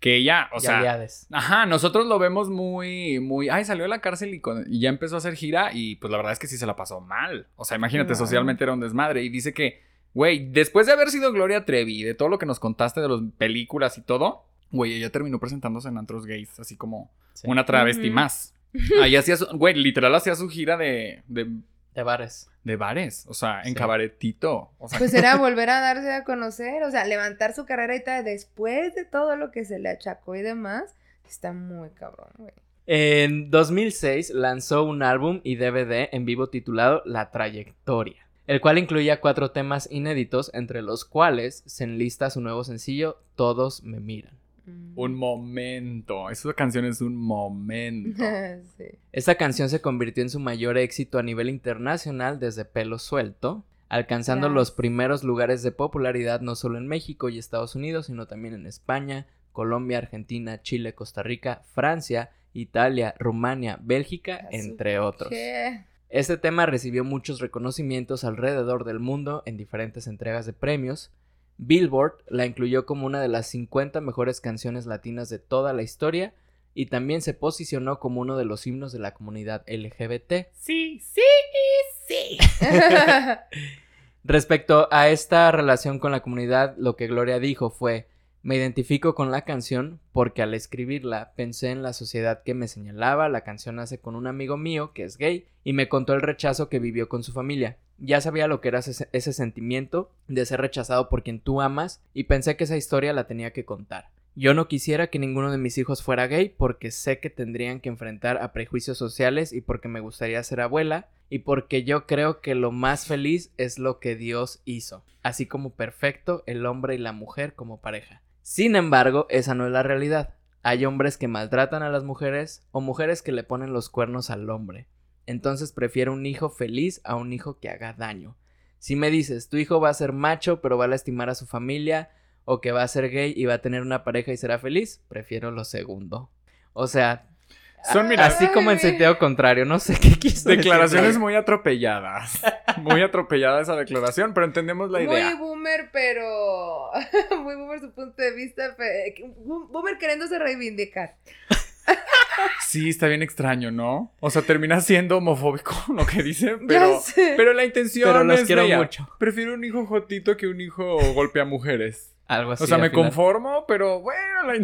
Que ella, o Y sea, aliades. Ajá, nosotros lo vemos muy, muy, ay, salió de la cárcel y, con- y ya empezó a hacer gira y pues la verdad es que sí se la pasó mal. O sea, imagínate, socialmente era un desmadre y dice que, güey, después de haber sido Gloria Trevi, de todo lo que nos contaste de las películas y todo, güey, ella terminó presentándose en antros gays, así como Sí. una travesti más. Ahí hacía su, güey, literal hacía su gira de, de, De bares. de bares, o sea, en Sí. cabaretito. O sea, Pues era volver a darse a conocer, o sea, levantar su carrera y tal, después de todo lo que se le achacó y demás, está muy cabrón, güey. En 2006 lanzó un álbum y DVD en vivo titulado La Trayectoria, el cual incluía cuatro temas inéditos, entre los cuales se enlista su nuevo sencillo Todos me miran. Un momento. Esa canción es un momento. sí. Esta canción se convirtió en su mayor éxito a nivel internacional desde Pelo Suelto, alcanzando Yes. los primeros lugares de popularidad no solo en México y Estados Unidos, sino también en España, Colombia, Argentina, Chile, Costa Rica, Francia, Italia, Rumania, Bélgica, entre otros. ¿Qué? Este tema recibió muchos reconocimientos alrededor del mundo en diferentes entregas de premios. Billboard la incluyó como una de las 50 mejores canciones latinas de toda la historia y también se posicionó como uno de los himnos de la comunidad LGBT. Sí, sí, sí. Respecto a esta relación con la comunidad, lo que Gloria dijo fue, me identifico con la canción porque al escribirla pensé en la sociedad que me señalaba, la canción nace con un amigo mío que es gay y me contó el rechazo que vivió con su familia. Ya sabía lo que era ese, ese sentimiento de ser rechazado por quien tú amas y pensé que esa historia la tenía que contar. Yo no quisiera que ninguno de mis hijos fuera gay porque sé que tendrían que enfrentar a prejuicios sociales y porque me gustaría ser abuela y porque yo creo que lo más feliz es lo que Dios hizo, así como perfecto el hombre y la mujer como pareja. Sin embargo, esa no es la realidad. Hay hombres que maltratan a las mujeres o mujeres que le ponen los cuernos al hombre. Entonces prefiero un hijo feliz a un hijo que haga daño. Si me dices, tu hijo va a ser macho pero va a lastimar a su familia, o que va a ser gay y va a tener una pareja y será feliz, prefiero lo segundo. O sea, Son, mira, Así como en sentido contrario, no sé qué quiso decir. declaraciones muy atropelladas. Muy atropellada esa declaración, pero entendemos la Muy idea. boomer, pero. Muy boomer su punto de vista. Boomer queriéndose reivindicar. Sí, está bien extraño, ¿no? O sea, termina siendo homofóbico lo que dice, Ya pero, sé. pero la intención Pero los es quiero bella. mucho. Prefiero un hijo jotito que un hijo golpea mujeres. Algo así. O sea, me final. conformo, pero bueno, la,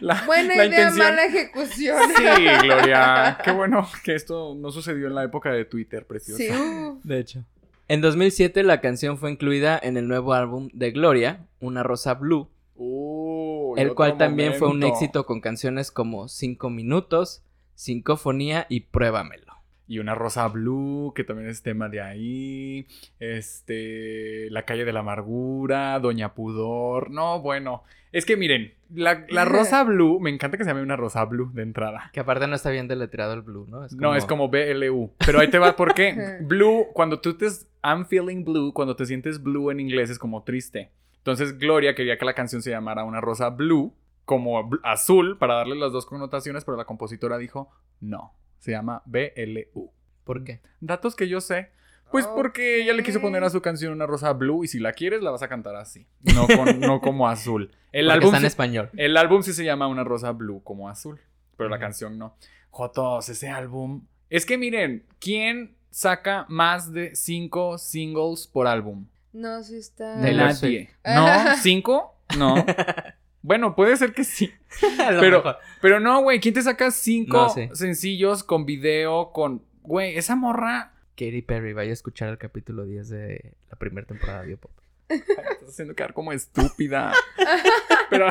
la, Buena la idea, intención. mala ejecución. Sí, Gloria. Qué bueno que esto no sucedió en la época de Twitter, preciosa. Sí, uh. De hecho. En 2007 la canción fue incluida en el nuevo álbum de Gloria, Una Rosa Blue, Uy, el cual también fue un éxito con canciones como Cinco Minutos, Sincofonía y Pruébamelo. Y una rosa blue, que también es tema de ahí. Este. La calle de la amargura, Doña Pudor. No, bueno. Es que miren, la, la rosa blue, me encanta que se llame una rosa blue de entrada. Que aparte no está bien deletreado el blue, ¿no? No, es como BLU. Pero ahí te va, ¿por qué? Blue, cuando tú te. I'm feeling blue, cuando te sientes blue en inglés es como triste. Entonces Gloria quería que la canción se llamara Una rosa blue, como azul, para darle las dos connotaciones, pero la compositora dijo no. Se llama BLU. ¿Por qué? Datos que yo sé. Pues porque ella le quiso poner a su canción una rosa blue y si la quieres la vas a cantar así, no, con- no como azul. El Porque álbum, está en sí, español. el álbum sí se llama una rosa blue como azul, pero la canción no. Jotos, ese álbum. Es que miren, ¿quién saca más de cinco singles por álbum? No, sí está. Taylor Nadie. ¿No? ¿Cinco? No. Bueno, puede ser que sí. A lo Pero- mejor. Pero no, güey, ¿quién te saca cinco No sencillos con video, con... Güey, esa morra... Katy Perry, vaya a escuchar el capítulo 10 de la primera temporada de Biopop. Estás haciendo quedar como estúpida. Pero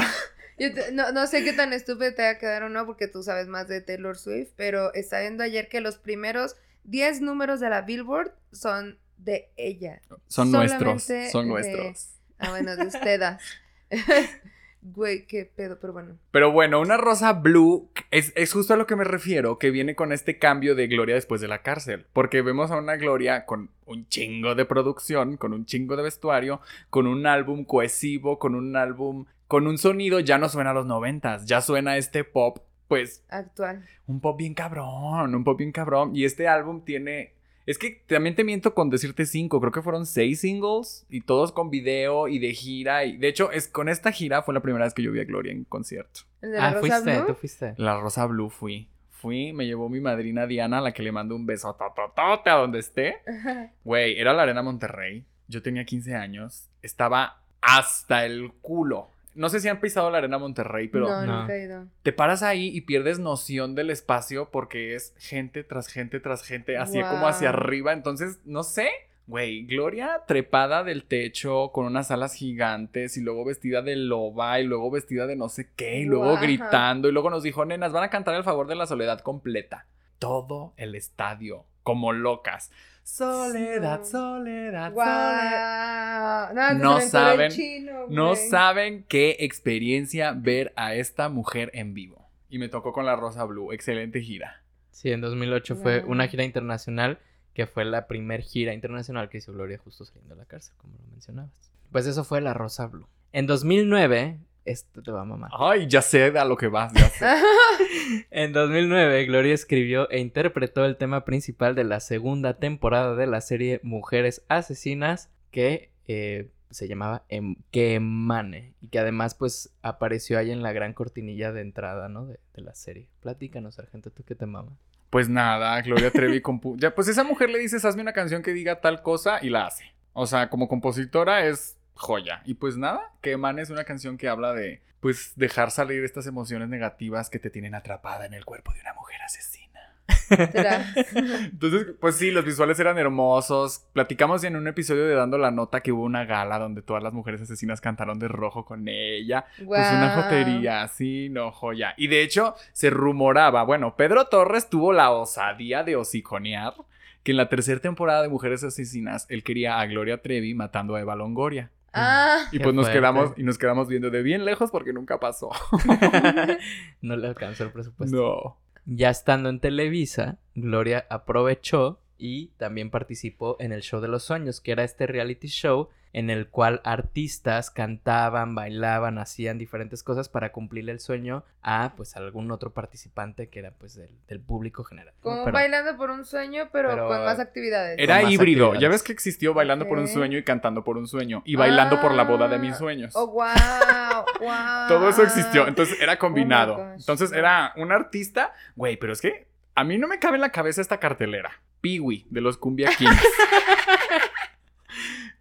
Yo te- no, no sé qué tan estúpido te va a quedar o no, porque tú sabes más de Taylor Swift, pero está viendo ayer que los primeros 10 números de la Billboard son de ella. son nuestros, son de- nuestros. Ah, bueno, de ustedes. Güey, qué pedo, pero bueno. Pero bueno, una rosa blue es, es justo a lo que me refiero, que viene con este cambio de Gloria después de la cárcel. Porque vemos a una Gloria con un chingo de producción, con un chingo de vestuario, con un álbum cohesivo, con un álbum, con un sonido, ya no suena a los noventas, ya suena este pop, pues Actual. un pop bien cabrón, un pop bien cabrón. Y este álbum tiene. Es que también te miento con decirte cinco, creo que fueron seis singles y todos con video y de gira. Y de hecho, es con esta gira fue la primera vez que yo vi a Gloria en concierto. El de la Ah, Rosa fuiste, Blue. tú fuiste. La Rosa Blue fui. Fui, me llevó mi madrina Diana, a la que le mando un beso tototote a donde esté. Güey, era la Arena Monterrey. Yo tenía 15 años. Estaba hasta el culo. No sé si han pisado la Arena Monterrey, pero no, No. nunca he ido. te paras ahí y pierdes noción del espacio porque es gente tras gente tras gente, así Wow. como hacia arriba. Entonces, no sé. Güey, Gloria trepada del techo con unas alas gigantes y luego vestida de loba y luego vestida de no sé qué y luego gritando y luego nos dijo, nenas, van a cantar el favor de la soledad completa. Todo el estadio, como locas. Soledad, No. soledad, soledad. No, No saben, chino, No saben qué experiencia ver a esta mujer en vivo. Y me tocó con la Rosa Blue. Excelente gira. Sí, en 2008 fue una gira internacional que fue la primer gira internacional que hizo Gloria justo saliendo de la cárcel, como lo mencionabas. Pues eso fue La Rosa Blue. En 2009, esto te va a mamar. Ay, ya sé a lo que vas, ya sé. En 2009, Gloria escribió e interpretó el tema principal de la segunda temporada de la serie Mujeres Asesinas, que eh, se llamaba em Que Emane, y que además pues apareció ahí en la gran cortinilla de entrada, ¿no? De, de la serie. Platícanos, Sargento, ¿tú qué te mama? Pues nada, Gloria Trevi compu... Ya, pues esa mujer le dices, hazme una canción que diga tal cosa y la hace. O sea, como compositora es joya. Y pues nada, que Emane es una canción que habla de, pues, dejar salir estas emociones negativas que te tienen atrapada en el cuerpo de una mujer asesina. Entonces, pues sí, los visuales eran hermosos. Platicamos en un episodio de Dando la Nota que hubo una gala donde todas las mujeres asesinas cantaron de rojo con ella. Pues una jotería, sí, no, joya. Y de hecho, se rumoraba, bueno, Pedro Torres tuvo la osadía de hociconear que en la tercera temporada de Mujeres Asesinas él quería a Gloria Trevi matando a Eva Longoria. Ah. Y pues nos fuerte. quedamos y nos quedamos viendo de bien lejos porque nunca pasó. no le alcanzó el presupuesto. No. Ya estando en Televisa, Gloria aprovechó y también participó en el Show de los Sueños, que era este reality show en el cual artistas cantaban, bailaban, hacían diferentes cosas para cumplirle el sueño a pues algún otro participante que era pues del, del público general. Como Pero- bailando por un sueño, pero, pero- con más actividades. Era más híbrido. actividades. Ya ves que existió bailando por un sueño y cantando por un sueño. Y bailando por la boda de mis Ah, sueños. Oh, wow, wow. Todo eso existió. Entonces era combinado. gosh. Entonces era un artista. Güey, pero es que a mí no me cabe en la cabeza esta cartelera. Peewee de los Cumbia Kings.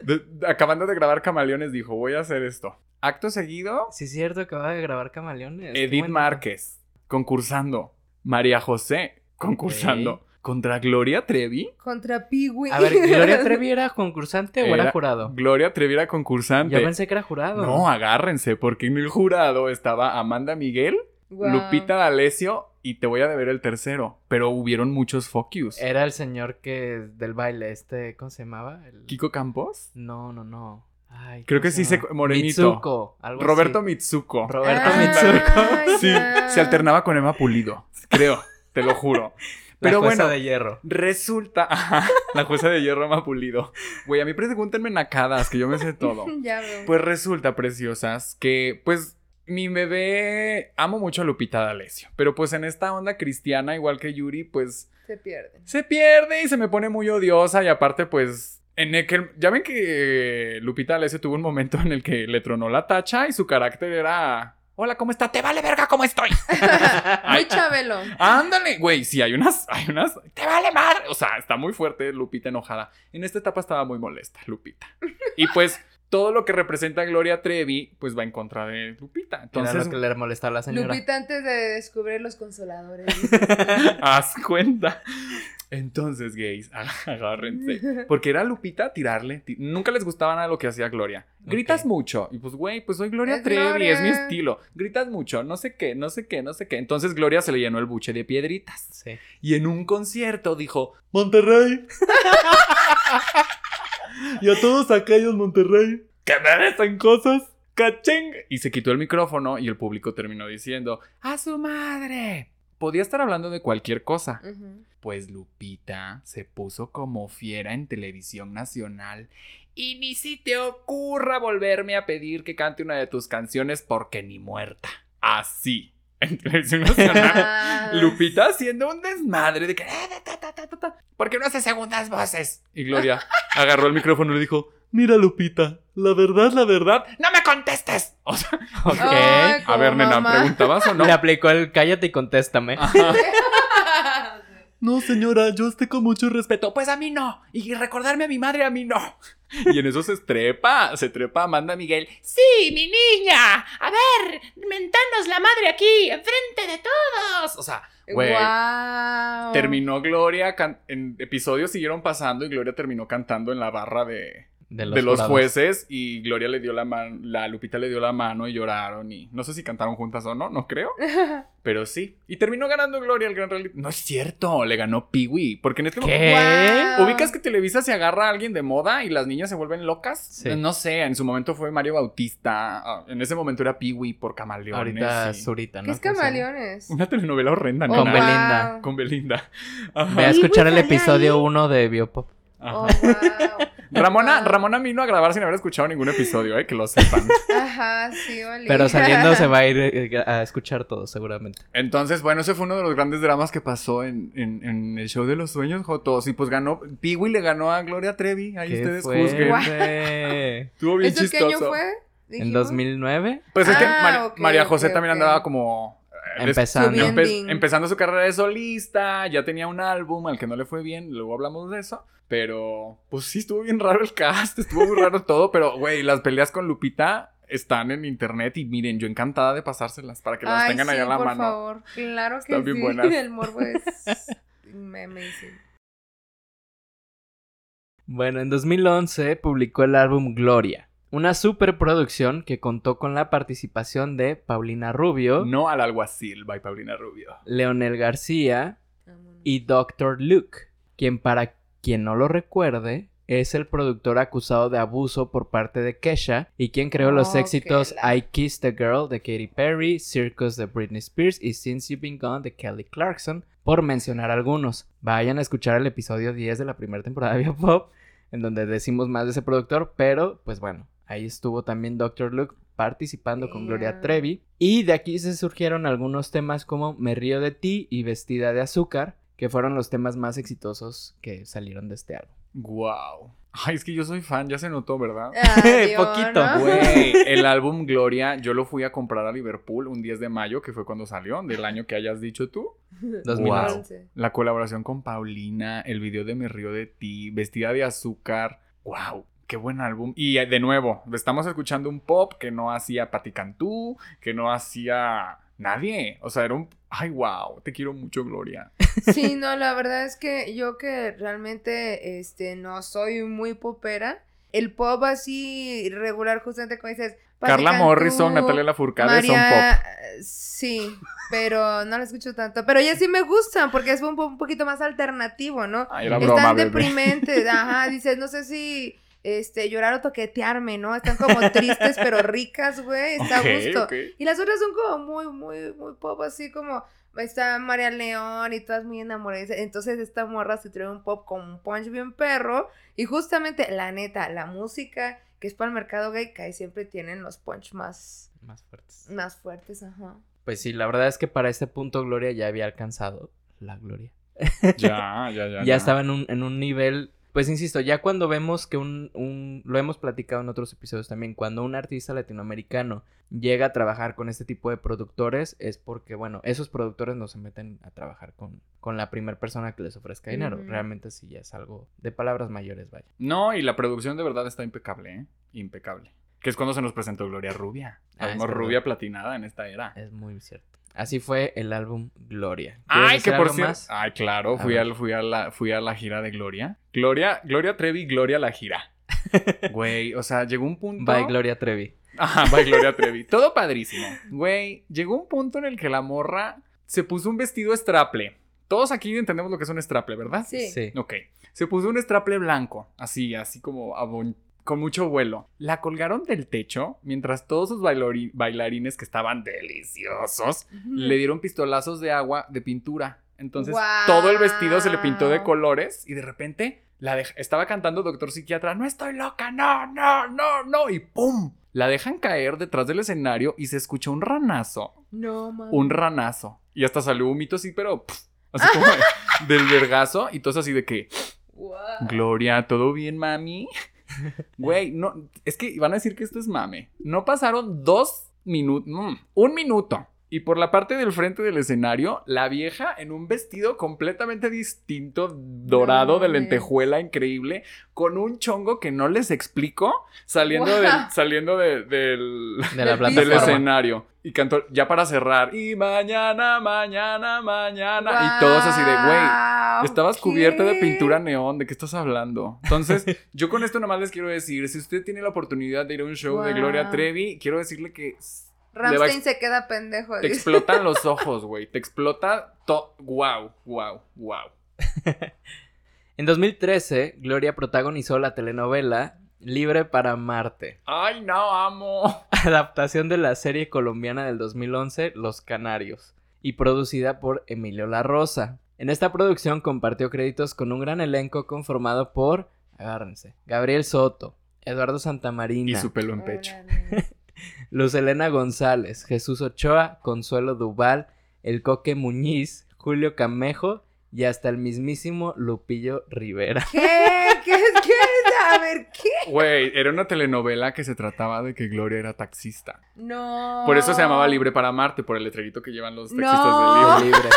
De- de- acabando de grabar Camaleones, dijo: Voy a hacer esto. Acto seguido, Sí, es cierto, acaba de grabar Camaleones. Edith Márquez concursando. María José concursando. Contra Gloria Trevi. Contra Peewee. dato. A ver, ¿Gloria Trevi era concursante o era, Era jurado? Gloria Trevi era concursante. Yo pensé que era jurado. No, agárrense, porque en el jurado estaba Amanda Miguel, Wow. Lupita D'Alessio y te voy a deber el tercero. Pero hubieron muchos focus. Era el señor que del baile, este, ¿cómo se llamaba? El- ¿Kiko Campos? No, no, no. Ay, Creo ¿cómo que sí se- morenito. Mitsuko, algo Roberto así. Mitsuko. Roberto Ah, Mitsuko. Sí, se alternaba con Emma Pulido. Creo, te lo juro. La Pero jueza bueno, de hierro. resulta. Ajá, la jueza de hierro Emma Pulido. Güey, a mí pregúntenme nacadas, que yo me sé todo. Ya veo. Pues resulta, preciosas, que pues mi bebé amo mucho a Lupita D'Alessio, pero pues en esta onda cristiana, igual que Yuri, pues Se pierden. se pierde y se me pone muy odiosa y aparte pues en el que ya ven que Lupita D'Alessio tuvo un momento en el que le tronó la tacha y su carácter era Hola, ¿cómo está? Te vale verga cómo estoy. Muy chabelo. Ándale, güey, sí, hay unas, hay unas, te vale madre. O sea, está muy fuerte Lupita enojada. En esta etapa estaba muy molesta, Lupita. Y pues todo lo que representa Gloria Trevi, pues va en contra de Lupita. Era Entonces, lo que le molestaba a la señora. Lupita antes de descubrir los consoladores. haz cuenta. Entonces, gays, agárrense. Porque era Lupita tirarle. ti- Nunca les gustaba nada lo que hacía Gloria. Gritas mucho. Y pues, güey, pues soy Gloria Es Trevi, Gloria. es mi estilo. Gritas mucho, no sé qué, no sé qué, no sé qué. Entonces Gloria se le llenó el buche de piedritas. Sí. Y en un concierto dijo, Monterrey. y a todos aquellos Monterrey que me dicen cosas. ¡Cacheng! Y se quitó el micrófono y el público terminó diciendo, ¡A su madre! Podía estar hablando de cualquier cosa. Pues Lupita se puso como fiera en televisión nacional. Y ni si te ocurra volverme a pedir que cante una de tus canciones porque ni muerta. Así. En televisión nacional. Ah, Lupita haciendo un desmadre de que. "Ah, ta, ta, ta, ta, ta". ¿Por qué no hace segundas voces? Y Gloria agarró el micrófono y le dijo: Mira, Lupita, la verdad, la verdad. ¡No me contestes! O sea. Ay, a ver, como nena, mamá. ¿preguntabas o no? Le aplicó el cállate y contéstame. No, señora, yo esté con mucho respeto. Pues a mí no. Y recordarme a mi madre, a mí no. Y en eso se trepa, se trepa Amanda Miguel. Sí, mi niña. A ver, mentanos la madre aquí, enfrente de todos. O sea, güey. Guau. Terminó Gloria, en episodios siguieron pasando y Gloria terminó cantando en la barra de, De de los jueces y Gloria le dio la mano, la Lupita le dio la mano y lloraron y no sé si cantaron juntas o no, no creo, pero sí. Y terminó ganando Gloria el gran reality. No es cierto, le ganó Peewee, porque en este momento... ¿Qué? Guau. ¿Ubicas que Televisa se agarra a alguien de moda y las niñas se vuelven locas? Sí. No sé, en su momento fue Mario Bautista, ah, en ese momento era Peewee por Camaleones. Ahorita y- Zurita, ¿no? ¿Qué es camaleones? Una telenovela horrenda, ¿no? Con wow. Belinda. Con Belinda. Ajá. Ve a escuchar el episodio ahí. 1 de Biopop. Oh, wow. Ramona, Wow. Ramona vino a grabar sin haber escuchado ningún episodio, eh, que lo sepan. Ajá, sí. Pero saliendo se va a ir eh, a escuchar todo, seguramente. Entonces, bueno, ese fue uno de los grandes dramas que pasó en, en- en el show de los sueños, Jotos. Y pues ganó, Peewee le ganó a Gloria Trevi. Ahí ¿Qué ustedes fue? juzguen. Estuvo Estuvo bien ¿Eso qué chistoso. año fue? ¿En Dijimos. 2009? Pues es que Ah, María José también andaba como... eh, Empezando. Empe- empezando su carrera de solista, ya tenía un álbum al que no le fue bien, luego hablamos de eso, pero pues sí estuvo bien raro el cast, estuvo muy raro todo, pero güey, las peleas con Lupita están en internet y miren, yo encantada de pasárselas para que las Ay, tengan sí, allá en la por mano. favor. Claro que Están bien sí. buenas. El morbo es amazing. Bueno, en 2011 publicó el álbum Gloria, una superproducción que contó con la participación de Paulina Rubio, No al alguacil, by Paulina Rubio. Leonel García y Dr. Luke, quien para quien no lo recuerde es el productor acusado de abuso por parte de Kesha y quien creó los éxitos la- I Kissed a Girl de Katy Perry, Circus de Britney Spears y Since You've Been Gone de Kelly Clarkson, por mencionar algunos. Vayan a escuchar el episodio 10 de la primera temporada de Biopop, en donde decimos más de ese productor, pero pues bueno, ahí estuvo también Dr. Luke participando con Gloria. Trevi. Y de aquí se surgieron algunos temas como Me río de ti y Vestida de azúcar, que fueron los temas más exitosos que salieron de este álbum. Wow. Ay, es que yo soy fan, ya se notó, ¿verdad? Adiós, Poquito, ¿no? Güey, el álbum Gloria, yo lo fui a comprar a Liverpool un 10 de mayo, que fue cuando salió, del año que hayas dicho tú. 2011. Wow. La colaboración con Paulina, el video de Me río de ti, vestida de azúcar. Wow, qué buen álbum. Y eh, de nuevo, estamos escuchando un pop que no hacía Patti Cantú, que no hacía nadie. O sea, era un... Ay, wow, te quiero mucho, Gloria. Sí, no, la verdad es que yo que realmente este no soy muy popera, el pop así regular, justamente como dices, Carla Cantú, Morrison, Natalia Lafourcade son pop. Sí, pero no la escucho tanto, pero ya sí me gustan porque es un, un poquito más alternativo, ¿no? Ay, era broma, Están bebé. deprimentes, ajá, dices, no sé si este llorar o toquetearme, ¿no? Están como tristes pero ricas, güey, está a gusto. Y las otras son como muy, muy, muy pop, así como está María León y todas muy enamoradas. Entonces esta morra se trae un pop con un punch bien perro. Y justamente, la neta, la música que es para el mercado gay, que ahí siempre tienen los punch más, Más fuertes. más fuertes, ajá. Pues sí, la verdad es que para este punto Gloria ya había alcanzado la gloria. Ya, ya, ya. ya estaba en un, en un nivel, pues insisto, ya cuando vemos que un, un, lo hemos platicado en otros episodios también, cuando un artista latinoamericano llega a trabajar con este tipo de productores es porque, bueno, esos productores no se meten a trabajar con, con la primera persona que les ofrezca dinero. Realmente sí ya es algo de palabras mayores, vaya. No, y la producción de verdad está impecable, ¿eh? Impecable. Que es cuando se nos presentó Gloria Rubia. Ah, La rubia platinada en esta era. Es muy cierto. Así fue el álbum Gloria. ¿Quieres Ay, que por cierto. más? Ay, claro, A fui, ver. al, fui, a la, fui a la gira de Gloria. Gloria, Gloria Trevi, Gloria la gira. Güey, o sea, llegó un punto. Bye, Gloria Trevi. Ajá, bye Gloria Trevi. Todo padrísimo. Güey, llegó un punto en el que la morra se puso un vestido straple. Todos aquí entendemos lo que es un straple, ¿verdad? Sí. Sí. Ok. Se puso un straple blanco, así, así como abon- con mucho vuelo. La colgaron del techo mientras todos sus bailarines que estaban deliciosos le dieron pistolazos de agua de pintura. Entonces todo el vestido se le pintó de colores y de repente la estaba cantando Doctor Psiquiatra, no estoy loca, no, no, no, no, y ¡pum! La dejan caer detrás del escenario y se escucha un ranazo, No, mames. un ranazo. Y hasta salió un mito así, pero pf, así como de- del vergazo y todo así de que. Gloria, ¿todo bien, mami? Güey, no, es que van a decir que esto es mame. No pasaron dos minutos, un minuto. Y por la parte del frente del escenario, la vieja en un vestido completamente distinto, dorado, No de lentejuela increíble, con un chongo que no les explico, saliendo, del, saliendo de- del, De la Del escenario. Y cantó, ya para cerrar, y mañana, mañana, mañana. Y todos así de, güey, Estabas cubierta de pintura neón, ¿de qué estás hablando? Entonces, yo con esto nomás les quiero decir, si usted tiene la oportunidad de ir a un show de. Gloria Trevi, quiero decirle que Ramstein se queda pendejo. te dice. explotan los ojos, güey, te explota todo. Wow, wow, wow. En 2013, Gloria protagonizó la telenovela Libre para Marte, Ay, no, amo. adaptación de la serie colombiana del 2011 Los Canarios, y producida por Emilio La Rosa. En esta producción compartió créditos con un gran elenco conformado por, agárrense, Gabriel Soto, Eduardo Y Santamarina, su pelo en pecho. Luz Elena González, Jesús Ochoa, Consuelo Duval, El Coque Muñiz, Julio Camejo y hasta el mismísimo Lupillo Rivera. ¿Qué? ¿Qué? ¿Qué? A ver, ¿qué? Güey, era una telenovela que se trataba de que Gloria era taxista. No. Por eso se llamaba Libre para Marte, por el letrerito que llevan los taxistas No. del libro. Libre.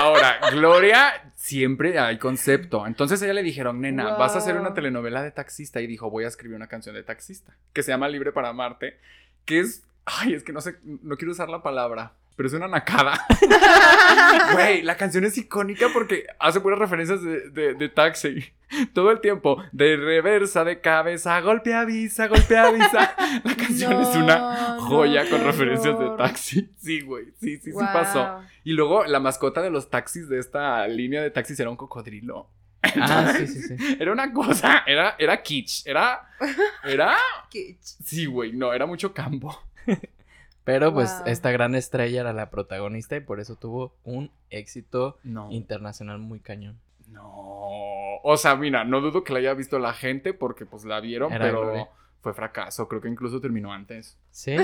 Ahora, Gloria siempre hay concepto. Entonces ella le dijeron, nena, Wow. vas a hacer una telenovela de taxista. Y dijo, voy a escribir una canción de taxista. Que se llama Libre para Marte. Que es. Ay, es que no sé, no quiero usar la palabra. Pero es una nacada. Güey, la canción es icónica porque hace puras referencias de, de- de taxi. Todo el tiempo. De reversa, de cabeza, golpe avisa, golpe avisa. La canción es una joya no, con referencias de taxi. Sí, güey. Sí, sí, sí pasó. Y luego la mascota de los taxis de esta línea de taxis era un cocodrilo. Ah, sí, sí, sí. Era una cosa, era, era kitsch, era, era, Qué ch- sí, güey, no, era mucho campo. Pero pues Wow. esta gran estrella era la protagonista y por eso tuvo un éxito No, internacional muy cañón. no, o sea, mira, no dudo que la haya visto la gente porque pues la vieron, Era pero fue fracaso. Creo que incluso terminó antes. Sí.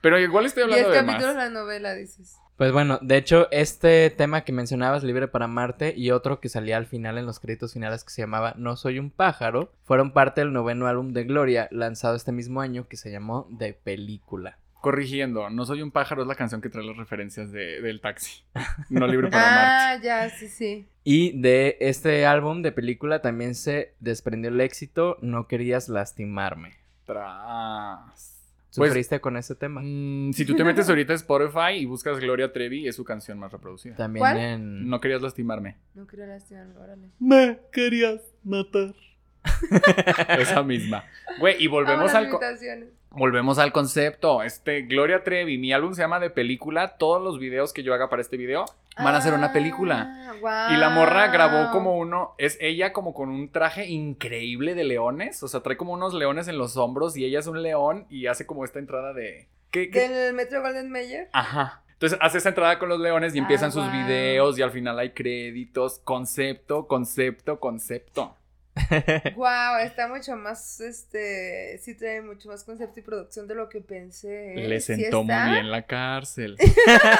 Pero igual estoy hablando de capítulos más. la novela, dices. Pues bueno, de hecho, este tema que mencionabas, Libre para Marte, y otro que salía al final en los créditos finales que se llamaba No Soy un pájaro, fueron parte del noveno álbum de Gloria, lanzado este mismo año, que se llamó De Película. Corrigiendo, No soy un pájaro es la canción que trae las referencias de- del taxi. No libre para Marte. Ah, ya, sí, sí. Y de este álbum de película también se desprendió el éxito No Querías Lastimarme. Tras. Pues, ¿Sufriste con ese tema? mm, si tú te metes ahorita a Spotify y buscas Gloria Trevi, es su canción más reproducida. También ¿Cuál? en... No querías lastimarme. No quería lastimarlo, órale. Me querías matar. Esa misma. Güey, y volvemos al, volvemos al concepto. Este, Gloria Trevi, mi álbum se llama de película. Todos los videos que yo haga para este video van a ser una película. Ah. Y la morra grabó como uno, es ella como con un traje increíble de leones, o sea, trae como unos leones en los hombros y ella es un león y hace como esta entrada de... ¿Qué, qué? Del Metro Golden Mayer. Ajá. Entonces hace esta entrada con los leones y Ah, empiezan sus videos y al final hay créditos, concepto, concepto, concepto. Wow, está mucho más, este, sí trae mucho más concepto y producción de lo que pensé. ¿eh? Le Sí sentó muy está. bien la cárcel.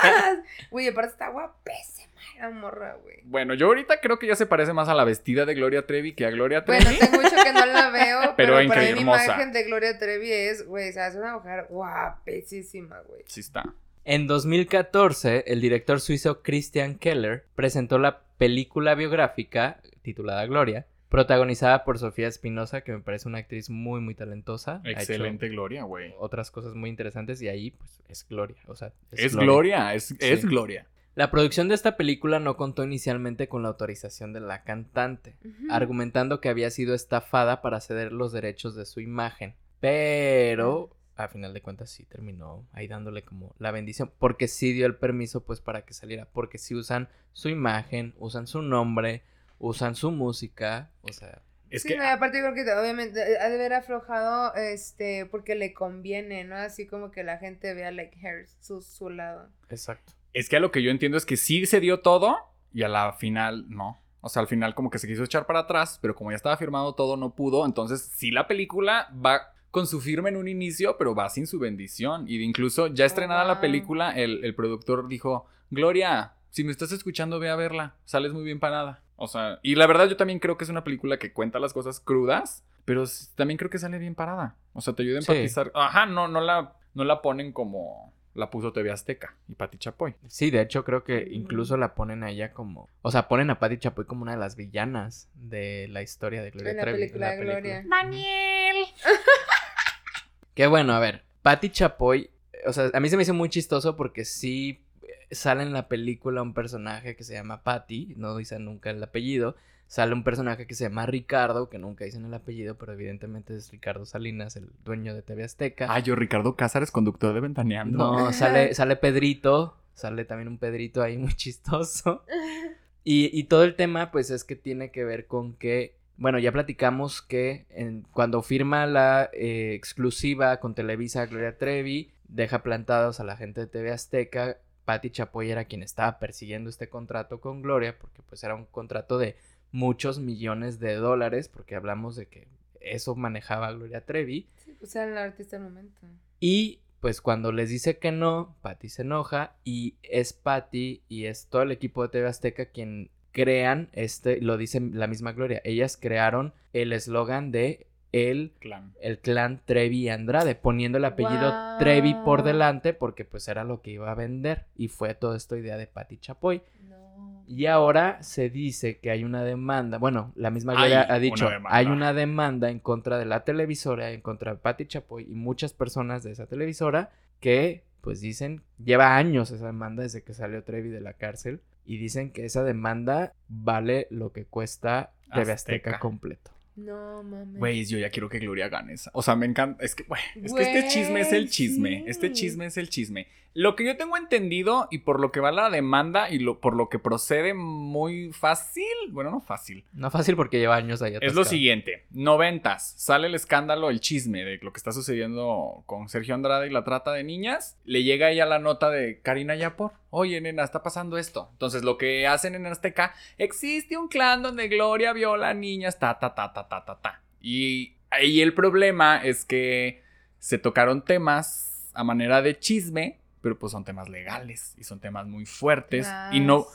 Güey, aparte está guapísima la morra, güey. Bueno, yo ahorita creo que ya se parece más a la vestida de Gloria Trevi que a Gloria Trevi. Bueno, hace mucho que no la veo, Pero pero, para mí mi hermosa. imagen de Gloria Trevi es, güey, o sea, es una mujer guapísima, güey. Sí está. En 2014, el director suizo Christian Keller presentó la película biográfica titulada Gloria, protagonizada por Sofía Espinosa, que me parece una actriz muy, muy talentosa. Excelente Gloria, güey. Otras cosas muy interesantes y ahí, pues, es Gloria. O sea, Es Gloria, es, es Sí. Gloria. La producción de esta película no contó inicialmente con la autorización de la cantante, argumentando que había sido estafada para ceder los derechos de su imagen. Pero, a final de cuentas, sí terminó ahí dándole como la bendición, porque sí dio el permiso, pues, para que saliera, porque sí usan su imagen, usan su nombre, usan su música, o sea, Es sí, que no, aparte creo que obviamente eh, ha de haber aflojado, este, porque le conviene, ¿no? Así como que la gente vea, like, her, su, su lado. exacto. Es que a lo que yo entiendo es que sí se dio todo y a la final no. O sea, al final como que se quiso echar para atrás, pero como ya estaba firmado todo no pudo. Entonces sí la película va con su firma en un inicio, pero va sin su bendición. Y de incluso ya estrenada la película, el, el productor dijo, Gloria, si me estás escuchando, ve a verla. Sales muy bien parada. O sea, y la verdad yo también creo que es una película que cuenta las cosas crudas, pero también creo que sale bien parada. O sea, te ayuda a Sí. empatizar. Ajá, no, no la, no la ponen como la puso TV Azteca y Pati Chapoy. Sí, de hecho creo que incluso la ponen a ella como, o sea, ponen a Patty Chapoy como una de las villanas de la historia de Gloria En la Trevi. película de. Gloria. Daniel. Que bueno, a ver, Patty Chapoy, o sea, a mí se me hizo muy chistoso porque sí sale en la película un personaje que se llama Patty, no dicen nunca el apellido, sale un personaje que se llama Ricardo, que nunca dicen el apellido, pero evidentemente es Ricardo Salinas, el dueño de TV Azteca. Ah, yo, Ricardo Cázares, conductor de Ventaneando. No, sale, sale Pedrito, sale también un Pedrito ahí muy chistoso. Y, y todo el tema, pues, es que tiene que ver con que, bueno, ya platicamos que en- cuando firma la eh, exclusiva con Televisa Gloria Trevi, deja plantados a la gente de TV Azteca. Patti Chapoy era quien estaba persiguiendo este contrato con Gloria, porque pues era un contrato de muchos millones de dólares, porque hablamos de que eso manejaba Gloria Trevi. Sí, pues era la artista del momento. Y pues cuando les dice que no, Patty se enoja y es Patty y es todo el equipo de TV Azteca quien crean este, lo dice la misma Gloria, ellas crearon el eslogan de el, Clan. el clan Trevi Andrade, poniendo el apellido. Trevi por delante porque pues era lo que iba a vender y fue toda esta idea de Patty Chapoy. No. Y ahora se dice que hay una demanda. Bueno, la misma Gloria ha dicho, hay una demanda en contra de la televisora, en contra de Patti Chapoy y muchas personas de esa televisora que, pues dicen, lleva años esa demanda desde que salió Trevi de la cárcel y dicen que esa demanda vale lo que cuesta TV Azteca Azteca. completo. No, mames. Güey, yo ya quiero que Gloria gane esa. O sea, me encanta. Es que, güey, es que este chisme es el chisme. Este chisme es el chisme. Lo que yo tengo entendido y por lo que va la demanda y lo, por lo que procede muy fácil. Bueno, no fácil. No fácil porque lleva años ahí Es lo atascado. siguiente, noventas, sale el escándalo, el chisme de lo que está sucediendo con Sergio Andrade y la trata de niñas. Le llega ella la nota de Karina Yapor. Oye, nena, está pasando esto. Entonces, lo que hacen en Azteca, existe un clan donde Gloria viola a niñas, ta, ta, ta, ta, ta, ta, ta. Y ahí el problema es que se tocaron temas a manera de chisme, pero pues son temas legales y son temas muy fuertes. Y no,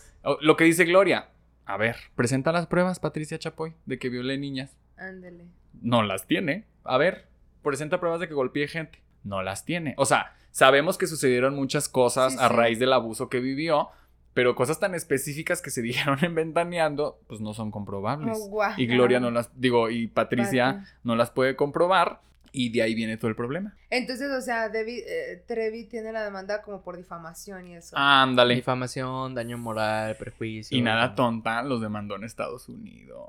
lo que dice Gloria, a ver, presenta las pruebas, Patricia Chapoy, de que viole niñas. Ándale. No las tiene. A ver, presenta pruebas de que golpeé gente. No las tiene. O sea, sabemos que sucedieron muchas cosas Sí, a sí. raíz del abuso que vivió, pero cosas tan específicas que se dijeron en Ventaneando, pues no son comprobables. Oh. Y Gloria no las, digo, y Patricia Pati. no las puede comprobar, y de ahí viene todo el problema. Entonces, o sea, Debbie- eh, Trevi tiene la demanda como por difamación y eso. Ándale. Difamación, daño moral, prejuicio. Y nada tonta, los demandó en Estados Unidos.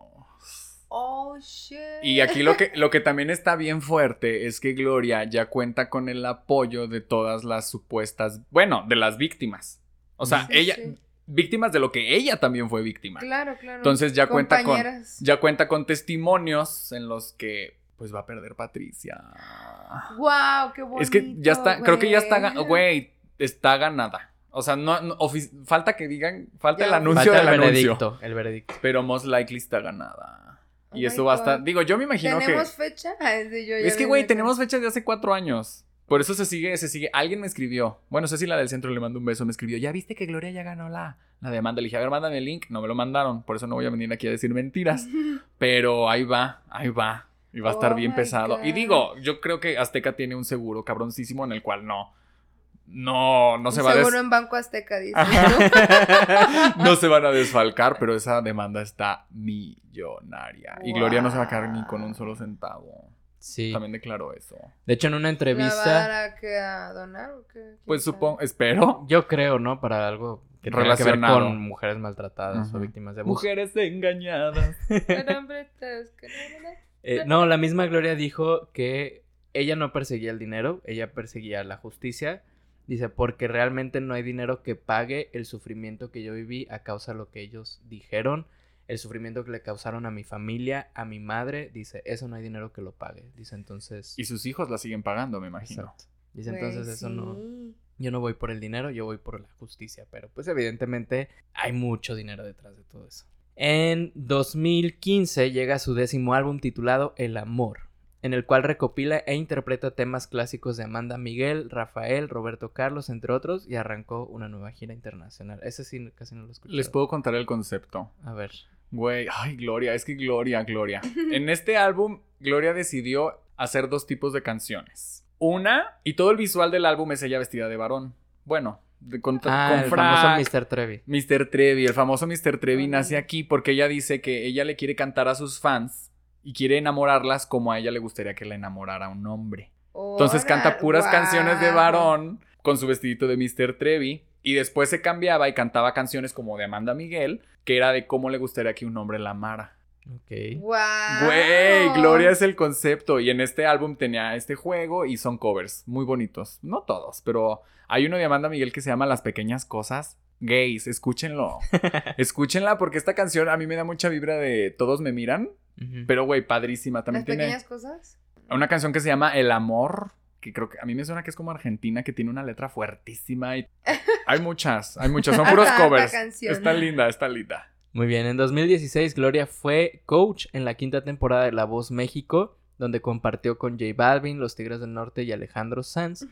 Oh, shit. Y aquí lo que, lo que también está bien fuerte es que Gloria ya cuenta con el apoyo de todas las supuestas, bueno, de las víctimas. O sea, Sí, ella, sí. víctimas de lo que ella también fue víctima. Claro, claro. Entonces ya cuenta con, ya cuenta con testimonios en los que pues va a perder Patricia. Wow, qué bonito. es que ya está, creo que ya está, güey. está ganada. O sea, no, falta que digan, falta Ya, el anuncio Falta el del anuncio. veredicto, el veredicto. Pero most likely está ganada. Oh y eso va a estar, digo, yo me imagino que... ¿Tenemos fecha? Ay, sí, yo ya Es que, güey, tenemos fechas de hace cuatro años. Por eso se sigue, se sigue. Alguien me escribió. Bueno, Ceci, la del centro, le mando un beso. Me escribió. Ya viste que Gloria ya ganó la, la demanda. Le dije, a ver, mándame el link. No me lo mandaron. Por eso no voy a venir aquí a decir mentiras. Pero ahí va, ahí va. Y va a estar Oh bien pesado. Y digo, yo creo que Azteca tiene un seguro cabroncísimo en el cual no. No, no se va a Seguro des- en Banco Azteca, dice. no se van a desfalcar, pero esa demanda está millonaria. Y Gloria no se va a quedar ni con un solo centavo. Sí. También declaró eso. De hecho, en una ¿La va a dar entrevista, a, qué, a donar o qué? ¿Quién Pues supongo, espero. yo creo, ¿no? Para algo que tenga que ver Relacionado. con mujeres maltratadas o víctimas de abuso. Mujeres engañadas. Eh, no, la misma Gloria dijo que ella no perseguía el dinero, ella perseguía la justicia. Dice, porque realmente no hay dinero que pague el sufrimiento que yo viví a causa de lo que ellos dijeron, el sufrimiento que le causaron a mi familia, a mi madre. Dice, eso no hay dinero que lo pague. Dice, entonces... Y sus hijos la siguen pagando, me imagino. Exacto. Dice, entonces eso no... Yo no voy por el dinero, yo voy por la justicia. Pero pues evidentemente hay mucho dinero detrás de todo eso. En 2015 llega su décimo álbum titulado El Amor, en el cual recopila e interpreta temas clásicos de Amanda Miguel, Rafael, Roberto Carlos, entre otros, y arrancó una nueva gira internacional. Ese sí casi no lo escuché. Les puedo contar el concepto. A ver. Güey, ay, Gloria, es que Gloria, Gloria. En este álbum, Gloria decidió hacer dos tipos de canciones. Una, y todo el visual del álbum es ella vestida de varón. Bueno, de- con, Ah, con el frac, famoso Mr. Trevi. Mr. Trevi, el famoso Mr. Trevi nace aquí porque ella dice que ella le quiere cantar a sus fans y quiere enamorarlas como a ella le gustaría que la enamorara un hombre. Entonces canta puras canciones de varón con su vestidito de Mr. Trevi y después se cambiaba y cantaba canciones como de Amanda Miguel, que era de cómo le gustaría que un hombre la amara. Ok. Guau. Güey, Gloria es el concepto y en este álbum tenía este juego y son covers muy bonitos. No todos, pero hay uno de Amanda Miguel que se llama Las pequeñas cosas. Gays, escúchenlo. Escúchenla porque esta canción a mí me da mucha vibra de Todos me miran, pero güey, padrísima. También Las tiene pequeñas cosas. una canción que se llama El amor, que creo que a mí me suena que es como argentina, que tiene una letra fuertísima y hay muchas, hay muchas, son puros covers. Está linda, está linda. Muy bien, en 2016 Gloria fue coach en la quinta temporada de La Voz México, donde compartió con J Balvin, Los Tigres del Norte y Alejandro Sanz.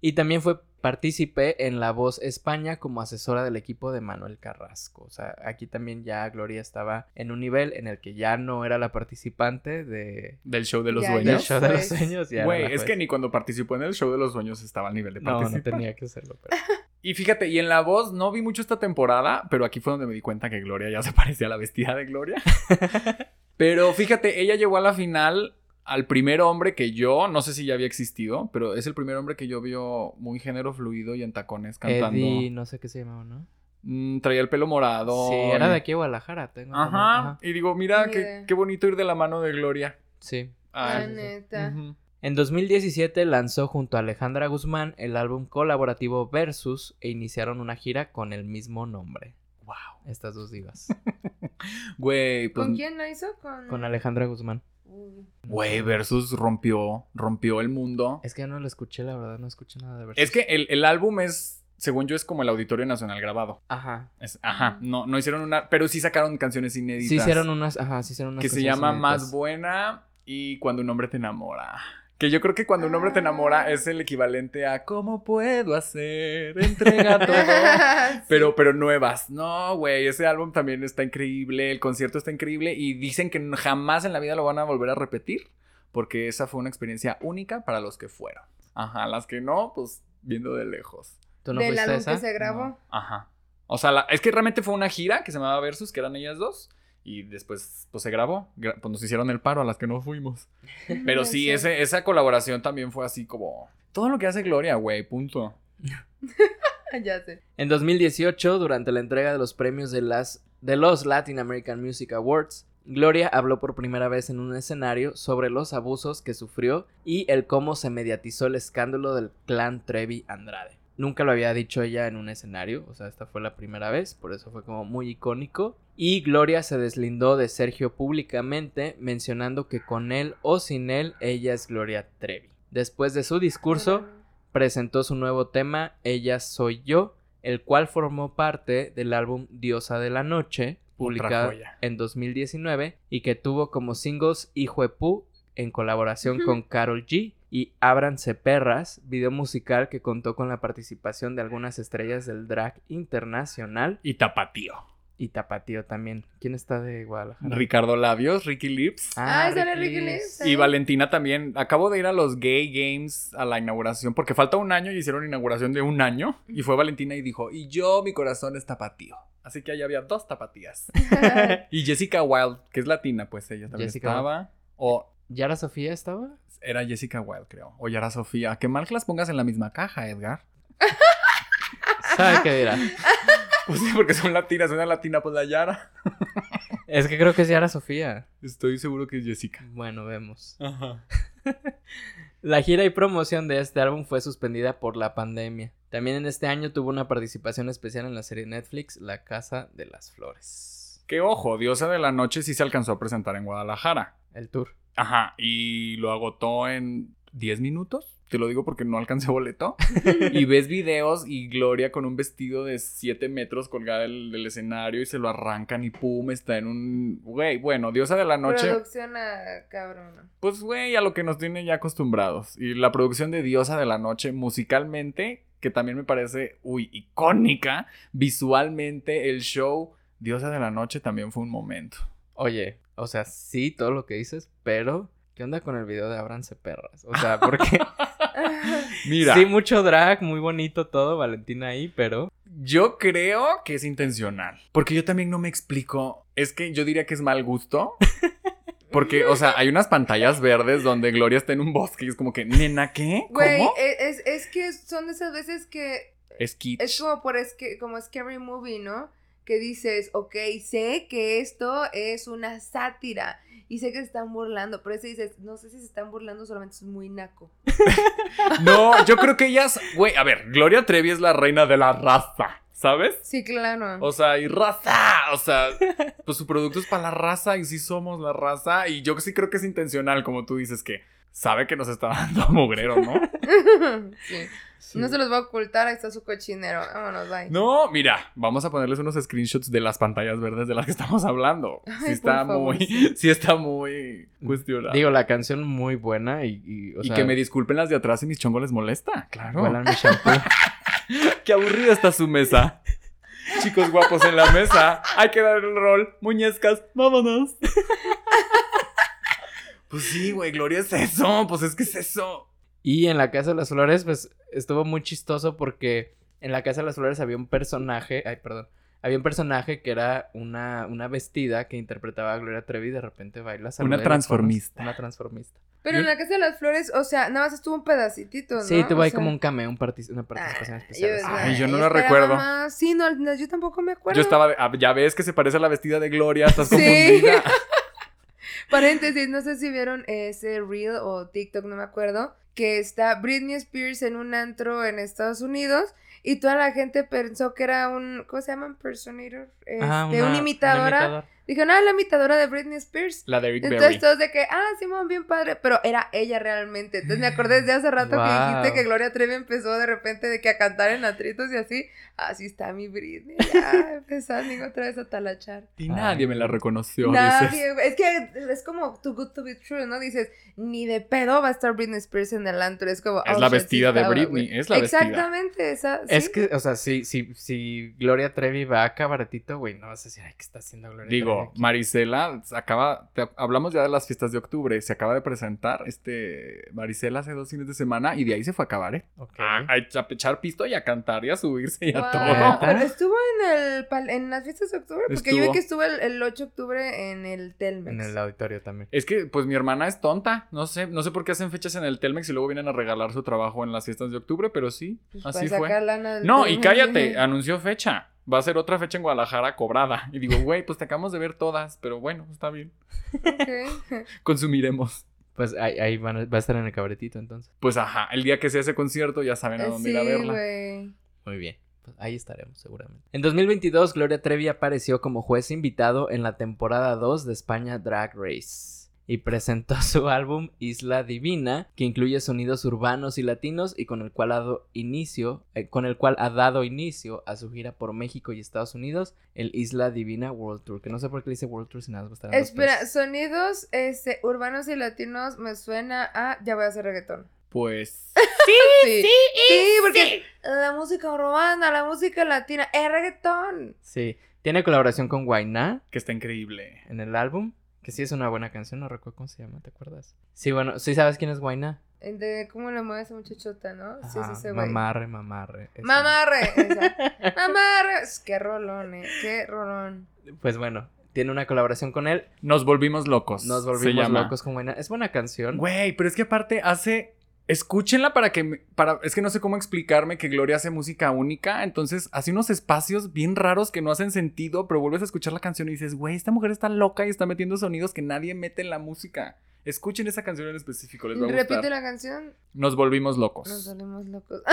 Y también fue partícipe en La Voz España como asesora del equipo de Manuel Carrasco. O sea, aquí también ya Gloria estaba en un nivel en el que ya no era la participante de... Del show de los Ya, del dueños. show de los sueños. Güey, es que ni cuando participó en el show de los sueños estaba al nivel de No, participar. no tenía que hacerlo. pero- Y fíjate, y en la voz no vi mucho esta temporada, pero aquí fue donde me di cuenta que Gloria ya se parecía a la vestida de Gloria. pero fíjate, ella llegó a la final al primer hombre que yo, no sé si ya había existido, pero es el primer hombre que yo vio muy género fluido y en tacones cantando. Eddie, no sé qué se llamaba, ¿no? Mm, traía el pelo morado. Sí, era de aquí a Guadalajara. Tengo Ajá. Y digo, mira, Ni qué, idea. qué bonito ir de la mano de Gloria. Sí. La Ay, neta. ujú. En 2017 lanzó junto a Alejandra Guzmán el álbum colaborativo Versus e iniciaron una gira con el mismo nombre. Wow. Estas dos divas. Güey, pues. ¿Con quién la hizo? Con, con Alejandra Guzmán. Güey, Versus rompió, rompió el mundo. Es que yo no lo escuché, la verdad, no escuché nada de Versus. Es que el, el álbum es según yo, es como el Auditorio Nacional grabado. Ajá. Es- ajá, no, no hicieron una, pero sí sacaron canciones inéditas. Sí hicieron unas, ajá, sí hicieron unas que se llama inéditas. Más Buena y Cuando un hombre te enamora. Que yo creo que cuando un hombre te enamora es el equivalente a ¿Cómo puedo hacer? Entrega todo. Pero, pero nuevas. No, güey, ese álbum también está increíble, el concierto está increíble y dicen que jamás en la vida lo van a volver a repetir porque esa fue una experiencia única para los que fueron. Ajá, las que no, pues viendo de lejos. ¿Tú no Del álbum esa? que se grabó. No, Ajá. O sea, la- es que realmente fue una gira que se llamaba Versus, que eran ellas dos. Y después, pues se grabó. Gra- Pues nos hicieron el paro a las que no fuimos. Pero sí, ese, esa colaboración también fue así como. Todo lo que hace Gloria, güey, punto. ya sé. En 2018, durante la entrega de los premios de, las, de los Latin American Music Awards, Gloria habló por primera vez en un escenario sobre los abusos que sufrió y el cómo se mediatizó el escándalo del clan Trevi Andrade. Nunca lo había dicho ella en un escenario, o sea, esta fue la primera vez, por eso fue como muy icónico. Y Gloria se deslindó de Sergio públicamente, mencionando que con él o sin él, ella es Gloria Trevi. Después de su discurso, presentó su nuevo tema, Ella Soy Yo, el cual formó parte del álbum Diosa de la Noche, publicado en 2019 y que tuvo como singles Hijo de Pu en colaboración con Carol G y Ábranse Perras, video musical que contó con la participación de algunas estrellas del drag internacional Y Tapatío. y Tapatío también. ¿Quién está de Guadalajara? Ricardo Labios, Ricky Lips. Ah, sale Ricky Ricky Lips. Lips. Y Valentina también. Acabo de ir a los Gay Games a la inauguración porque falta un año y hicieron inauguración de un año. Y fue Valentina y dijo: Y yo, mi corazón es tapatío. Así que ahí había dos tapatías. y Jessica Wilde, que es latina, pues ella también Jessica estaba. O ¿Yara Sofía estaba? era Jessica Wilde, creo. O Yara Sofía. Qué mal que las pongas en la misma caja, Edgar. ¿Sabe qué dirá? Pues sí, porque son latinas. Una latina, pues la Yara. Es que creo que es Yara Sofía. Estoy seguro que es Jessica. Bueno, vemos. Ajá. La gira y promoción de este álbum fue suspendida por la pandemia. También en este año tuvo una participación especial en la serie Netflix La Casa de las Flores. Que ojo, Diosa de la Noche sí se alcanzó a presentar en Guadalajara. El tour. Ajá, y lo agotó en 10 minutos. Te lo digo porque no alcancé boleto. y ves videos y Gloria con un vestido de 7 metros colgada del, del escenario y se lo arrancan y pum, está en un... Güey, bueno, Diosa de la Noche, Producción a cabrona. pues güey, a lo que nos tiene ya acostumbrados. Y la producción de Diosa de la Noche musicalmente, que también me parece, uy, icónica, visualmente el show Diosa de la Noche también fue un momento. Oye, o sea, sí, todo lo que dices, pero ¿qué onda con el video de Abranse Perras? O sea, porque Mira. sí, mucho drag, muy bonito todo, Valentina ahí, pero Yo creo que es intencional. Porque yo también no me explico. Es que yo diría que es mal gusto. Porque, o sea, hay unas pantallas verdes donde Gloria está en un bosque y es como que, nena, ¿qué? Güey, ¿Cómo? e- es, es que son de esas veces que Es kitsch. es como por es que, como Scary Movie, ¿no? Que dices, ok, sé que esto es una sátira y sé que se están burlando, pero ese dices, no sé si se están burlando, solamente es muy naco. No, yo creo que ellas, güey, a ver, Gloria Trevi es la reina de la raza, ¿sabes? Sí, claro. O sea, y raza, o sea, pues su producto es para la raza y sí somos la raza y yo sí creo que es intencional, como tú dices, que sabe que nos está dando mugrero, ¿no? sí. No se los va a ocultar, ahí está su cochinero. Vámonos, bye. No, mira, vamos a ponerles unos screenshots de las pantallas verdes de las que estamos hablando. Ay, sí está favor, muy, sí. sí está muy cuestionado. digo, la canción muy buena y, y, o y sea, que me disculpen las de atrás si mis chongos les molesta, claro. mi shampoo. Qué aburrida está su mesa. Chicos guapos en la mesa, hay que dar el rol. Muñezcas, vámonos. Pues sí, güey, Gloria es eso, pues es que es eso. Y en la Casa de las Flores, pues estuvo muy chistoso porque en la Casa de las Flores había un personaje, ay, perdón, había un personaje que era una, una vestida que interpretaba a Gloria Trevi y de repente baila. la transformista. Una transformista. Pero en la casa de las flores, o sea, nada más estuvo un pedacito, ¿no? Sí, tuvo ahí sea, como un cameo, un partic- una participación ah, especial. yo-. Ay, yo no lo recuerdo. más. Sí, no, no, yo tampoco me acuerdo. Yo estaba, ah, ya ves que se parece a la vestida de Gloria, estás Sí. confundida. Paréntesis, no sé si vieron ese reel o TikTok, no me acuerdo, que está Britney Spears en un antro en Estados Unidos y toda la gente pensó que era un, ¿cómo se llama? Impersonator. Ah, Este, una- imitadora. una imitadora. Dijeron, ah, la imitadora de Britney Spears. La de Rick Entonces Berry. todos de que, ah, Simón, bien padre, pero era ella realmente. Entonces me acordé desde hace rato que dijiste que Gloria Trevi empezó de repente de que a cantar en atritos y así. Así está mi Britney, ya empezando otra vez a talachar. Y nadie me la reconoció. Nadie, es que es como too good to be true, ¿no? Dices, ni de pedo va a estar Britney Spears en el antro. Es como, Es oh, la shit, sí vestida de estaba, Britney, es la vestida. Exactamente, esa. Es que, o sea, si, si, si Gloria Trevi va a cabaretito, güey, no vas a decir, ay, ¿qué está haciendo Gloria Trevi? Aquí?" Marisela se acaba, te- hablamos ya de las fiestas de octubre, se acaba de presentar este Marisela hace dos fines de semana y de ahí se fue a acabar, ¿eh? Ok. A, a echa- a echar pisto y a cantar y a subirse y a Wow, todo. pero estuvo en el en las fiestas de octubre, porque yo vi que estuvo el, el 8 de octubre en el Telmex. En el auditorio también. Es que, pues mi hermana es tonta. No sé, no sé por qué hacen fechas en el Telmex y luego vienen a regalar su trabajo en las fiestas de octubre, pero sí, Pues, así para fue. sacar lana del No, y cállate, anunció fecha. Va a ser otra fecha en Guadalajara cobrada. Y digo, güey, pues te acabamos de ver todas, pero bueno, está bien. Ok. Consumiremos. Pues ahí, ahí van a- va a estar en el cabaretito entonces. Pues ajá, el día que sea ese concierto ya saben a dónde sí, ir a verla. güey. Muy bien. Pues ahí estaremos seguramente. En 2022, Gloria Trevi apareció como juez invitado en la temporada 2 de España Drag Race. Y presentó su álbum Isla Divina, que incluye sonidos urbanos y latinos y con el cual ha dado inicio, eh, con el cual ha dado inicio a su gira por México y Estados Unidos, el Isla Divina World Tour. Que no sé por qué le dice World Tour si nada más va a estar Espera, sonidos este, urbanos y latinos me suena a ya voy a hacer reggaetón. Pues Sí, sí, porque la música urbana, la música latina, es reggaetón. Sí. Tiene colaboración con Guainá, que está increíble. en el álbum. Que sí es una buena canción, no recuerdo cómo se llama, ¿te acuerdas? Sí, bueno, sí sabes quién es Guainá. El De cómo le mueve esa muchachota, ¿no? Sí, Ajá, sí, sí, güey. Mamarre, mamarre. esa. Mamarre. esa. Mamarre. Qué rolón, eh. Qué rolón. Pues bueno, tiene una colaboración con él. Nos volvimos locos. Nos se volvimos locos con Guainá. Es buena canción. Güey, pero es que aparte hace. Escúchenla para que. me- Para, es que no sé cómo explicarme que Gloria hace música única. Entonces hace unos espacios bien raros que no hacen sentido. Pero vuelves a escuchar la canción y dices, güey, esta mujer está loca y está metiendo sonidos que nadie mete en la música. Escuchen esa canción en específico, les va a Repite gustar. la canción. Nos volvimos locos. Nos volvimos locos.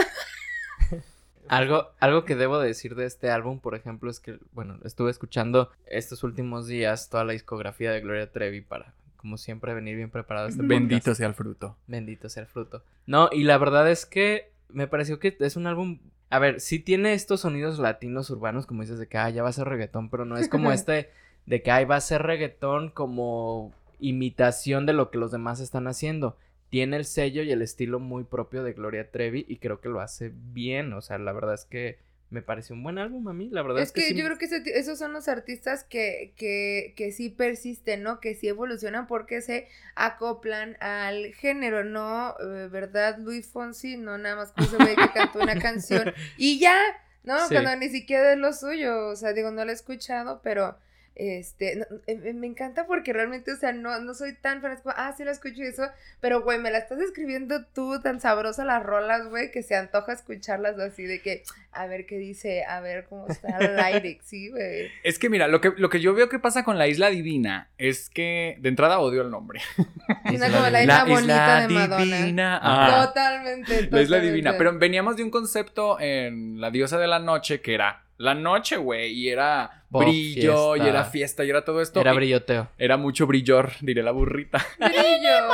Algo, algo que debo decir de este álbum, por ejemplo, es que, bueno, estuve escuchando estos últimos días toda la discografía de Gloria Trevi para, como siempre, venir bien preparado a este Bendito podcast. sea el fruto. Bendito sea el fruto. No, y la verdad es que me pareció que es un álbum. A ver, sí tiene estos sonidos latinos urbanos, como dices, de que ah, ya va a ser reggaetón, pero no es como este de que ay, va a ser reggaetón como imitación de lo que los demás están haciendo. Tiene el sello y el estilo muy propio de Gloria Trevi y creo que lo hace bien. O sea, la verdad es que me pareció un buen álbum a mí. La verdad es, Es que sí yo creo que ese esos son los artistas que, que, que sí persisten, ¿no? Que sí evolucionan porque se acoplan al género, ¿no? Eh, ¿Verdad, Luis Fonsi? No nada más como se ve que cantó una canción y ya, ¿no? Sí. Cuando ni siquiera es lo suyo, o sea, digo, no lo he escuchado, pero... Este, no, eh, me encanta porque realmente, o sea, no, no soy tan fan, es como, ah, sí lo escucho y eso, pero, güey, me la estás escribiendo tú tan sabrosa las rolas, güey, que se antoja escucharlas así de que, a ver qué dice, a ver cómo está el lyric, sí, güey. Es que mira, lo que, lo que yo veo que pasa con la Isla Divina es que de entrada odio el nombre. Suena como la isla bonita de Madonna. Divina. Ah. Totalmente, La isla totalmente. divina. Pero veníamos de un concepto en La diosa de la noche que era la noche, güey. Y era brillo, y era fiesta, y era todo esto. Era brilloteo. Era mucho brillor, diré la burrita. Brillo.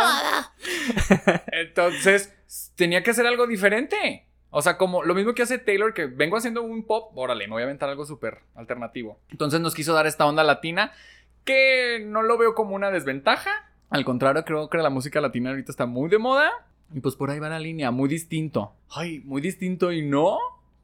Entonces, tenía que hacer algo diferente. O sea, como lo mismo que hace Taylor, que vengo haciendo un pop, órale, me voy a aventar algo súper alternativo. Entonces nos quiso dar esta onda latina, que no lo veo como una desventaja. Al contrario, creo que la música latina ahorita está muy de moda. Y pues por ahí va la línea, muy distinto. Ay, muy distinto y no.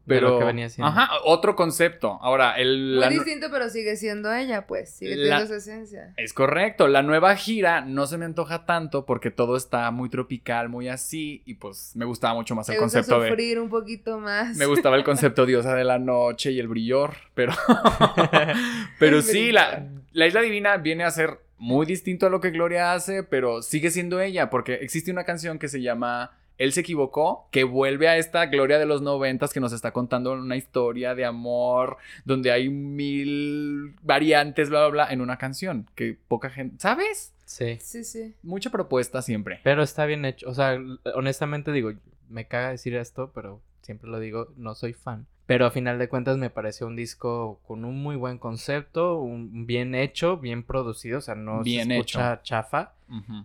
De Pero, lo que venía siendo. Ajá, otro concepto. Ahora, el, Muy la- distinto, pero sigue siendo ella, pues. Sigue La- teniendo su esencia. es correcto. La nueva gira no se me antoja tanto porque todo está muy tropical, muy así. Y pues me gustaba mucho más el gusta concepto de. sufrir un poquito más. Me gustaba el concepto diosa de la noche y el brillor, pero. pero El sí, la, la Isla Divina viene a ser muy distinto a lo que Gloria hace, pero sigue siendo ella, porque existe una canción que se llama Él se equivocó, que vuelve a esta Gloria de los noventas que nos está contando una historia de amor, donde hay mil variantes, bla, bla, bla, en una canción, que poca gente. ¿Sabes? Sí. Sí, sí. Mucha propuesta siempre. Pero está bien hecho. O sea, honestamente digo, me caga decir esto, pero siempre lo digo, no soy fan. Pero a final de cuentas me pareció un disco con un muy buen concepto, un bien hecho, bien producido, o sea, no Bien se escucha chafa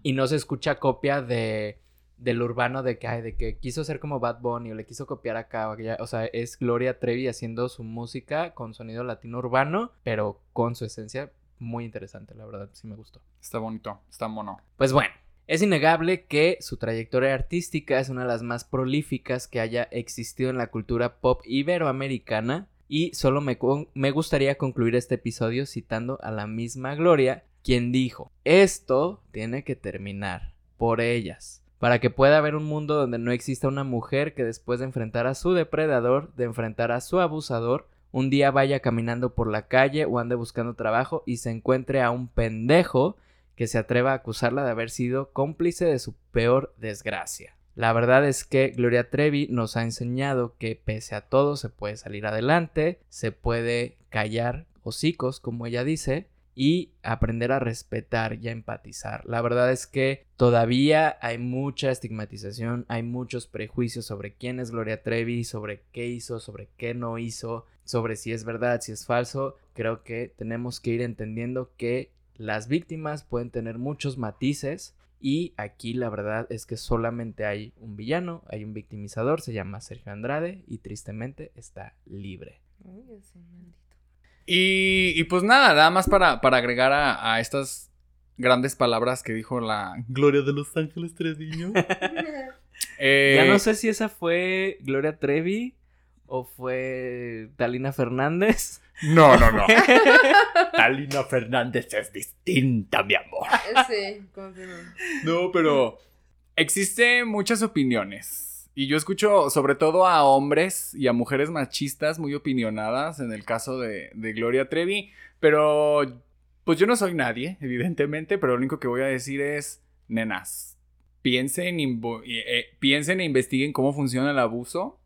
y no se escucha copia de del urbano de que ay, de que quiso ser como Bad Bunny o le quiso copiar acá o o sea, es Gloria Trevi haciendo su música con sonido latino urbano, pero con su esencia muy interesante, la verdad, sí me gustó. Está bonito, está mono. Pues bueno, es innegable que su trayectoria artística es una de las más prolíficas que haya existido en la cultura pop iberoamericana y solo me, me gustaría concluir este episodio citando a la misma Gloria, quien dijo, esto tiene que terminar por ellas. Para que pueda haber un mundo donde no exista una mujer que después de enfrentar a su depredador, de enfrentar a su abusador, un día vaya caminando por la calle o ande buscando trabajo y se encuentre a un pendejo que se atreva a acusarla de haber sido cómplice de su peor desgracia. La verdad es que Gloria Trevi nos ha enseñado que pese a todo se puede salir adelante, se puede callar hocicos, como ella dice, y aprender a respetar y a empatizar. La verdad es que todavía hay mucha estigmatización, hay muchos prejuicios sobre quién es Gloria Trevi, sobre qué hizo, sobre qué no hizo, sobre si es verdad, si es falso. Creo que tenemos que ir entendiendo que las víctimas pueden tener muchos matices y aquí la verdad es que solamente hay un villano, hay un victimizador, se llama Sergio Andrade y tristemente está libre. Y, y pues nada, nada más para, para agregar a, a estas grandes palabras que dijo la Gloria de Los Ángeles Treviño. Eh, Ya no sé si esa fue Gloria Trevi o fue Talina Fernández. No, no, no. Talina Fernández es distinta, mi amor. Sí, confirmo. No, pero existen muchas opiniones. Y yo escucho sobre todo a hombres y a mujeres machistas muy opinionadas en el caso de, de Gloria Trevi. Pero pues yo no soy nadie, evidentemente, pero lo único que voy a decir es, nenas, piensen, eh, eh, piensen e investiguen cómo funciona el abuso,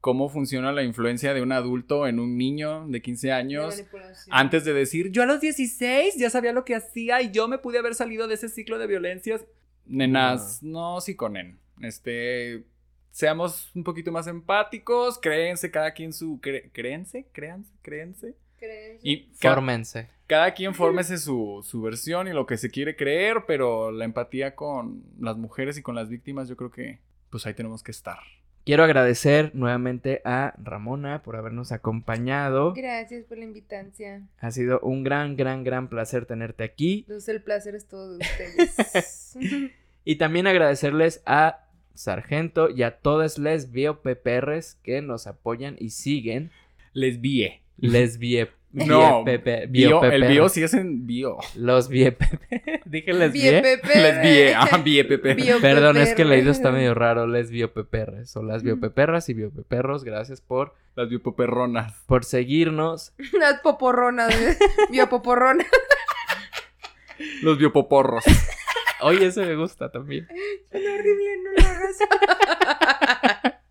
cómo funciona la influencia de un adulto en un niño de 15 años. Antes de decir, yo a los 16 ya sabía lo que hacía y yo me pude haber salido de ese ciclo de violencias. Nenas, no psiconen. Este, seamos un poquito más empáticos, créense cada quien su... cre- ¿Créense? ¿Créanse? ¿Créense? ¿Crees? Y ca- Fórmense. cada quien fórmese su, su versión y lo que se quiere creer, pero la empatía con las mujeres y con las víctimas yo creo que pues ahí tenemos que estar. Quiero agradecer nuevamente a Ramona por habernos acompañado. Gracias por la invitancia. Ha sido un gran, gran, gran placer tenerte aquí. Entonces el placer es todo de ustedes. Y también agradecerles a Sargento y a todas les BioPPRs que nos apoyan y siguen. Les vie. Les vie, No, biopepe- Bio, el BioPPR. bio sí es en bio. Los BioPP. Dije les vie. Les vie, ah, vie, pepe. Bio- Perdón, es que el leído está medio raro. Les BioPPRs o las BioPPRas y BioPPRros. Gracias por, Las biopoperronas. por seguirnos. Unas poporronas, ¿eh? biopoporronas. Los biopoporros. Oye, ese me gusta también. Suena horrible, no lo hagas.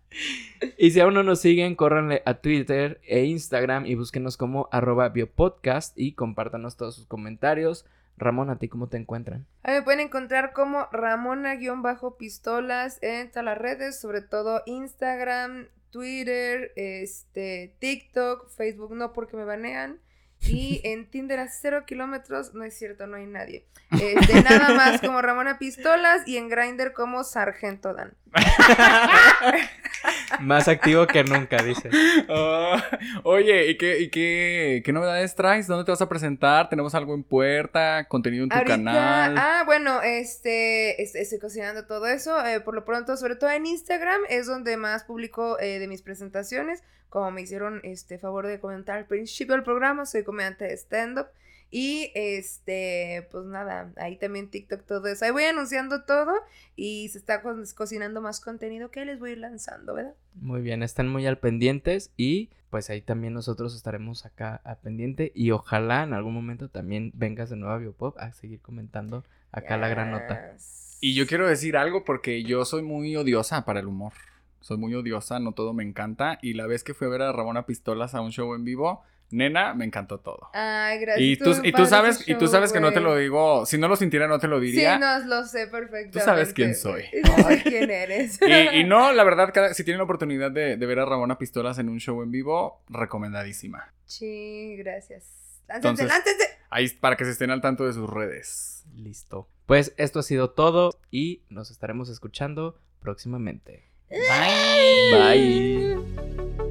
Y si aún no nos siguen, córranle a Twitter e Instagram y búsquenos como arroba biopodcast y compártanos todos sus comentarios. Ramón, ¿a ti cómo te encuentran? Ahí me pueden encontrar como Ramona-pistolas en todas las redes, sobre todo Instagram, Twitter, este, TikTok, Facebook no porque me banean. Y en Tinder a cero kilómetros, no es cierto, no hay nadie. Este, nada más como Ramona Pistolas y en Grindr como Sargento Dan. Más activo que nunca, dice. Ah, oye, ¿y, qué, y qué, qué novedades traes? ¿Dónde te vas a presentar? ¿Tenemos algo en puerta? ¿Contenido en tu Ahorita, canal? ah, bueno, este, es- estoy cocinando todo eso. eh, por lo pronto, sobre todo en Instagram, es donde más publico eh, de mis presentaciones. Como me hicieron este favor de comentar al principio del programa, soy comediante de stand-up. Y este, pues nada, ahí también TikTok, todo eso. Ahí voy anunciando todo y se está co- cocinando más contenido que les voy a ir lanzando, ¿verdad? Muy bien, están muy al pendientes y pues ahí también nosotros estaremos acá al pendiente y ojalá en algún momento también vengas de nuevo a Biopop a seguir comentando acá la gran nota. Y yo quiero decir algo porque yo soy muy odiosa para el humor. soy muy odiosa, no todo me encanta. Y la vez que fui a ver a Ramona Pistolas a un show en vivo, nena, me encantó todo. Ay, gracias. Y tú, y tú sabes, y tú sabes que no te lo digo, si no lo sintiera no te lo diría. Sí, no, lo sé perfectamente. Tú sabes quién soy. Sé quién eres. Y, y no, la verdad, cada- si tienen la oportunidad de, de ver a Ramona Pistolas en un show en vivo, recomendadísima. Sí, gracias. Láncense, Entonces- láncense. Ahí para que se estén al tanto de sus redes. Listo. Pues esto ha sido todo y nos estaremos escuchando próximamente. Bye. Bye.